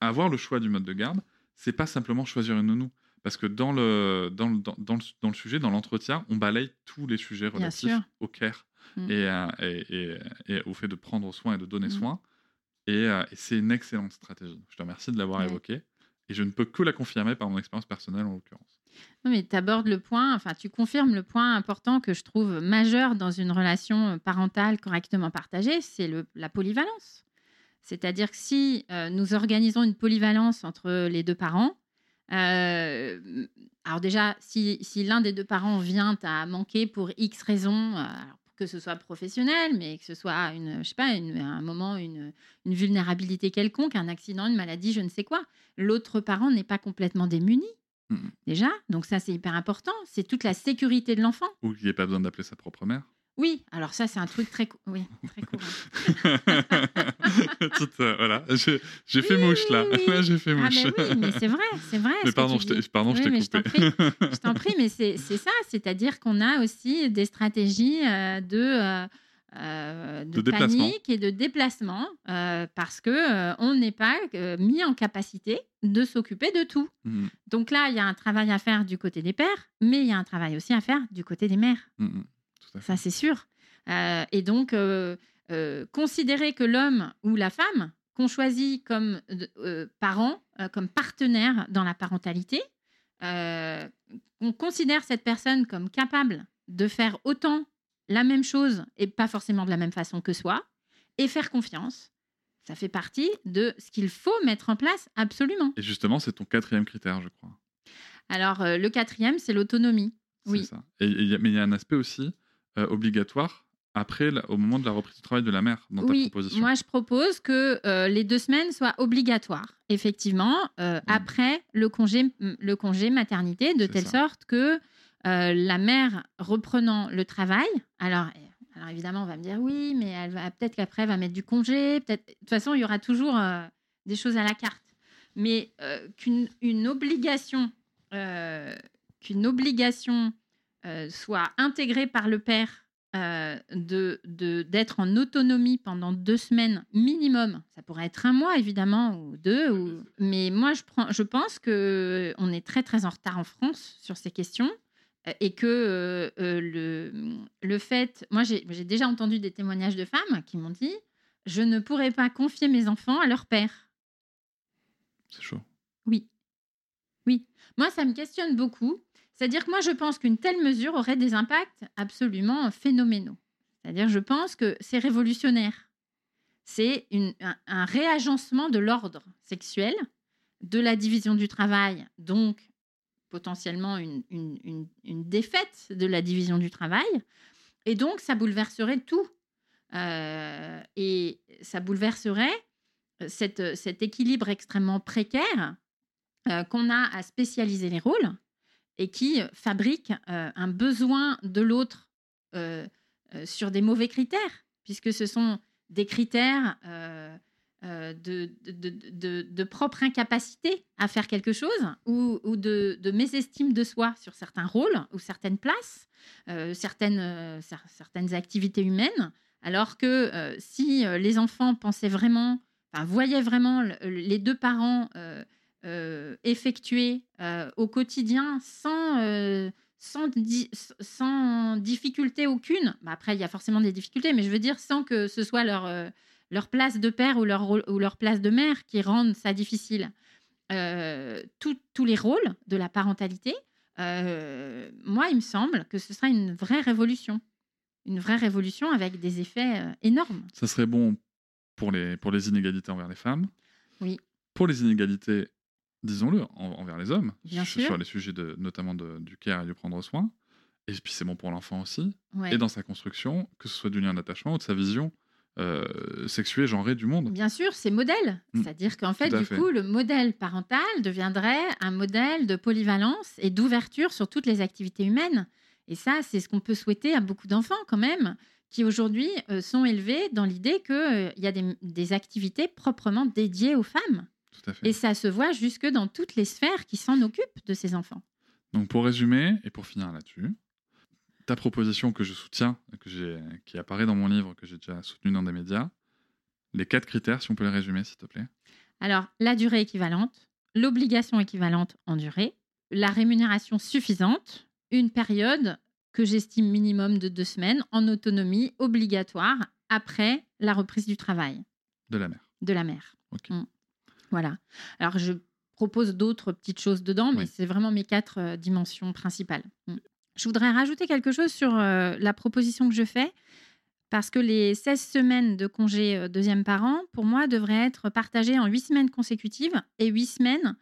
avoir le choix du mode de garde, c'est pas simplement choisir une nounou. Parce que dans le, dans le, dans, dans le, dans le sujet, dans l'entretien, on balaye tous les sujets relatifs au care Mm. et, et, et- et au fait de prendre soin et de donner Mm. soin. Et, euh, et c'est une excellente stratégie. Je te remercie de l'avoir Ouais. évoqué. Et je ne peux que la confirmer par mon expérience personnelle en l'occurrence. Non, mais tu abordes le point, enfin, tu confirmes le point important que je trouve majeur dans une relation parentale correctement partagée, c'est la polyvalence. C'est-à-dire que si euh, nous organisons une polyvalence entre les deux parents, euh, alors déjà, si, si l'un des deux parents vient à manquer pour X raisons, euh, alors que ce soit professionnel, mais que ce soit une, je sais pas, une- un moment, une, une vulnérabilité quelconque, un accident, une maladie, je ne sais quoi, l'autre parent n'est pas complètement démuni Mhm. déjà. Donc ça, c'est hyper important. C'est toute la sécurité de l'enfant. Ou qu'il n'y ait pas besoin d'appeler sa propre mère. Oui, alors ça, c'est un truc très, oui, très courant. Euh, voilà, j'ai j'ai fait Oui, mouche là. oui, oui. Là, j'ai fait Ah mouche. mais oui, mais c'est vrai, c'est vrai. Mais ce que pardon, tu je pardon, je Oui, t'ai je coupé. Je t'en prie, mais c'est ça. C'est-à-dire qu'on a aussi des stratégies euh, de, euh, euh, de, panique et de déplacement euh, parce que euh, on n'est pas mis en capacité de s'occuper de tout. Mhm, Donc là, il y a un travail à faire du côté des pères, mais il y a un travail aussi à faire du côté des mères. à fait. Ça, c'est sûr. Euh, et donc, euh, euh, considérer que l'homme ou la femme qu'on choisit comme parent, comme partenaire dans la parentalité, on considère cette personne comme capable de faire autant la même chose et pas forcément de la même façon que soi, et faire confiance. Ça fait partie de ce qu'il faut mettre en place absolument. Et justement, c'est ton quatrième critère, je crois. Alors, le quatrième, c'est l'autonomie. Oui. ça. Et, mais il y a un aspect aussi euh, obligatoire après, au moment de la reprise du travail de la mère, dans oui, ta proposition. moi je propose que euh, les deux semaines soient obligatoires, effectivement, euh, après le congé, le congé maternité, de telle ça. sorte que la mère reprenant le travail, alors, alors évidemment on va me dire oui, mais elle va peut-être qu'après elle va mettre du congé, peut-être. De toute façon il y aura toujours euh, des choses à la carte, mais euh, qu'une une obligation, euh, qu'une obligation euh, soit intégrée par le père euh, de d'être en autonomie pendant deux semaines minimum. Ça pourrait être un mois évidemment ou deux, ou... mais moi je prends, je pense que on est très très en retard en France sur ces questions euh, et que euh, euh, le le fait, moi j'ai j'ai déjà entendu des témoignages de femmes qui m'ont dit je ne pourrais pas confier mes enfants à leur père. C'est chaud. Oui. Oui. Moi, ça me questionne beaucoup. C'est-à-dire que moi, je pense qu'une telle mesure aurait des impacts absolument phénoménaux. C'est-à-dire, je pense que c'est révolutionnaire. C'est un, réagencement de l'ordre sexuel, de la division du travail, donc potentiellement une, défaite de la division du travail. Et donc, ça bouleverserait tout. Euh, et ça bouleverserait cet équilibre extrêmement précaire euh, qu'on a à spécialiser les rôles et qui fabrique euh, un besoin de l'autre euh, euh, sur des mauvais critères, puisque ce sont des critères euh, euh, de, de, de- propre incapacité à faire quelque chose ou, ou de, mésestime de soi sur certains rôles ou certaines places, euh, certaines, euh, cer- certaines activités humaines, alors que euh, si euh, les enfants pensaient vraiment, voyaient vraiment le- les deux parents euh, effectuer euh, au quotidien sans, euh, sans, di- sans difficulté aucune. Bah, après, il y a forcément des difficultés, mais je veux dire sans que ce soit leur, leur place de père ou leur, rôle- ou leur place de mère qui rendent ça difficile. Euh, tout- tous les rôles de la parentalité, euh, moi, il me semble que ce sera une vraie révolution. Une vraie révolution avec des effets euh, énormes. Ça serait bon pour les, pour les inégalités envers les femmes. Oui. pour les inégalités, disons-le, en- envers les hommes, Bien sur, sûr. les sujets de, notamment de- du care et du prendre soin. Et puis c'est bon pour l'enfant aussi. Ouais. Et dans sa construction, que ce soit du lien d'attachement ou de sa vision euh, sexuée, genrée du monde. Bien sûr, c'est modèle. Mm. C'est-à-dire qu'en fait, à du fait. coup, le modèle parental deviendrait un modèle de polyvalence et d'ouverture sur toutes les activités humaines. Et ça, c'est ce qu'on peut souhaiter à beaucoup d'enfants quand même, qui aujourd'hui euh, sont élevés dans l'idée qu'il y a des, des activités proprement dédiées aux femmes. Tout à fait. Et ça se voit jusque dans toutes les sphères qui s'en occupent de ces enfants. Donc pour résumer et pour finir là-dessus, ta proposition que je soutiens, que qui apparaît dans mon livre, que j'ai déjà soutenu dans des médias, les quatre critères, si on peut les résumer, s'il te plaît. Alors, la durée équivalente, l'obligation équivalente en durée, la rémunération suffisante, une période que j'estime minimum de deux semaines en autonomie obligatoire après la reprise du travail De la mère. de la mère. Ok. Mm. Voilà. Alors, je propose d'autres petites choses dedans, mais Oui. c'est vraiment mes quatre euh, dimensions principales. Mm. Je voudrais rajouter quelque chose sur euh, la proposition que je fais, parce que les 16 semaines de congé euh, deuxième parent, pour moi, devraient être partagées en 8 semaines consécutives et 8 semaines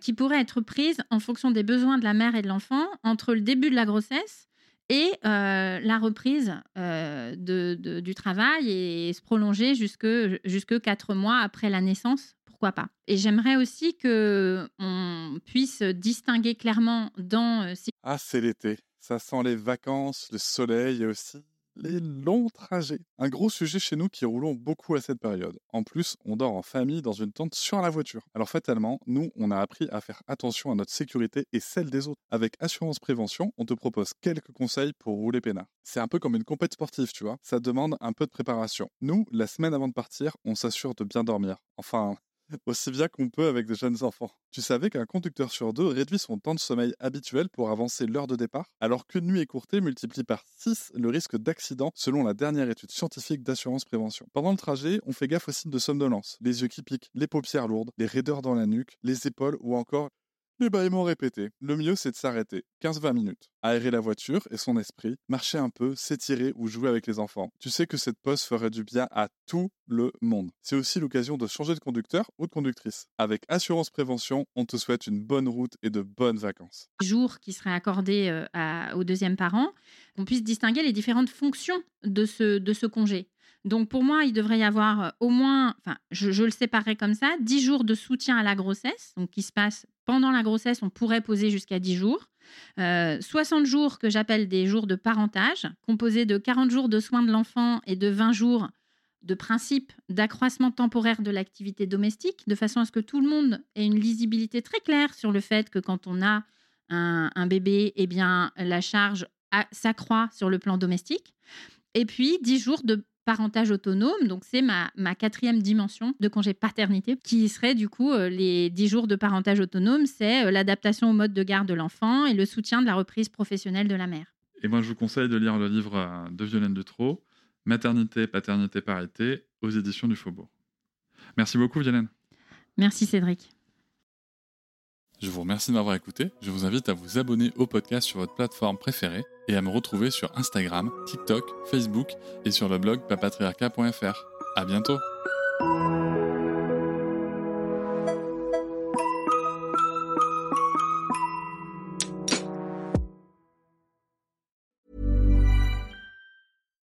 qui pourraient être prises en fonction des besoins de la mère et de l'enfant entre le début de la grossesse et la reprise de- de- du travail et se prolonger jusque, jusque 4 mois après la naissance, pourquoi pas. Et j'aimerais aussi que on puisse distinguer clairement dans euh, ces Ah, c'est l'été. Ça sent les vacances, le soleil et aussi les longs trajets. Un gros sujet chez nous qui roulons beaucoup à cette période. En plus, on dort en famille dans une tente sur la voiture. Alors fatalement, nous, on a appris à faire attention à notre sécurité et celle des autres. Avec Assurance Prévention, on te propose quelques conseils pour rouler peinard. C'est un peu comme une compète sportive, tu vois. Ça demande un peu de préparation. Nous, la semaine avant de partir, on s'assure de bien dormir. Enfin, aussi bien qu'on peut avec des jeunes enfants. Tu savais qu'un conducteur sur deux réduit son temps de sommeil habituel pour avancer l'heure de départ, alors qu'une nuit écourtée multiplie par 6 le risque d'accident selon la dernière étude scientifique d'assurance prévention. Pendant le trajet, on fait gaffe aux signes de somnolence, les yeux qui piquent, les paupières lourdes, les raideurs dans la nuque, les épaules ou encore les bâillements répétés. Le mieux, c'est de s'arrêter, 15-20 minutes, aérer la voiture et son esprit, marcher un peu, s'étirer ou jouer avec les enfants. Tu sais que cette pause ferait du bien à tout le monde. C'est aussi l'occasion de changer de conducteur ou de conductrice. Avec Assurance Prévention, on te souhaite une bonne route et de bonnes vacances. jours qui seraient accordés euh, au deuxième parent, qu'on puisse distinguer les différentes fonctions de ce, de ce congé. Donc pour moi, il devrait y avoir euh, au moins, enfin, je, le séparerais comme ça, 10 jours de soutien à la grossesse, donc qui se passe pendant la grossesse, on pourrait poser jusqu'à 10 jours. Euh, 60 jours que j'appelle des jours de parentage, composés de 40 jours de soins de l'enfant et de 20 jours de principe d'accroissement temporaire de l'activité domestique, de façon à ce que tout le monde ait une lisibilité très claire sur le fait que quand on a un, bébé, eh bien, la charge s'accroît sur le plan domestique. Et puis, 10 jours de parentage autonome, donc c'est ma, ma quatrième dimension de congé paternité, qui serait du coup euh, les 10 jours de parentage autonome, c'est euh, l'adaptation au mode de garde de l'enfant et le soutien de la reprise professionnelle de la mère. Et moi, je vous conseille de lire le livre euh, de Violaine Dutro, Maternité, Paternité, Parité, aux éditions du Faubourg. Merci beaucoup, Violaine. Merci Cédric. Je vous remercie de m'avoir écouté. Je vous invite à vous abonner au podcast sur votre plateforme préférée et à me retrouver sur Instagram, TikTok, Facebook et sur le blog papatriarca.fr. À bientôt!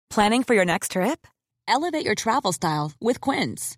Planning for your next trip? Elevate your travel style with Quince.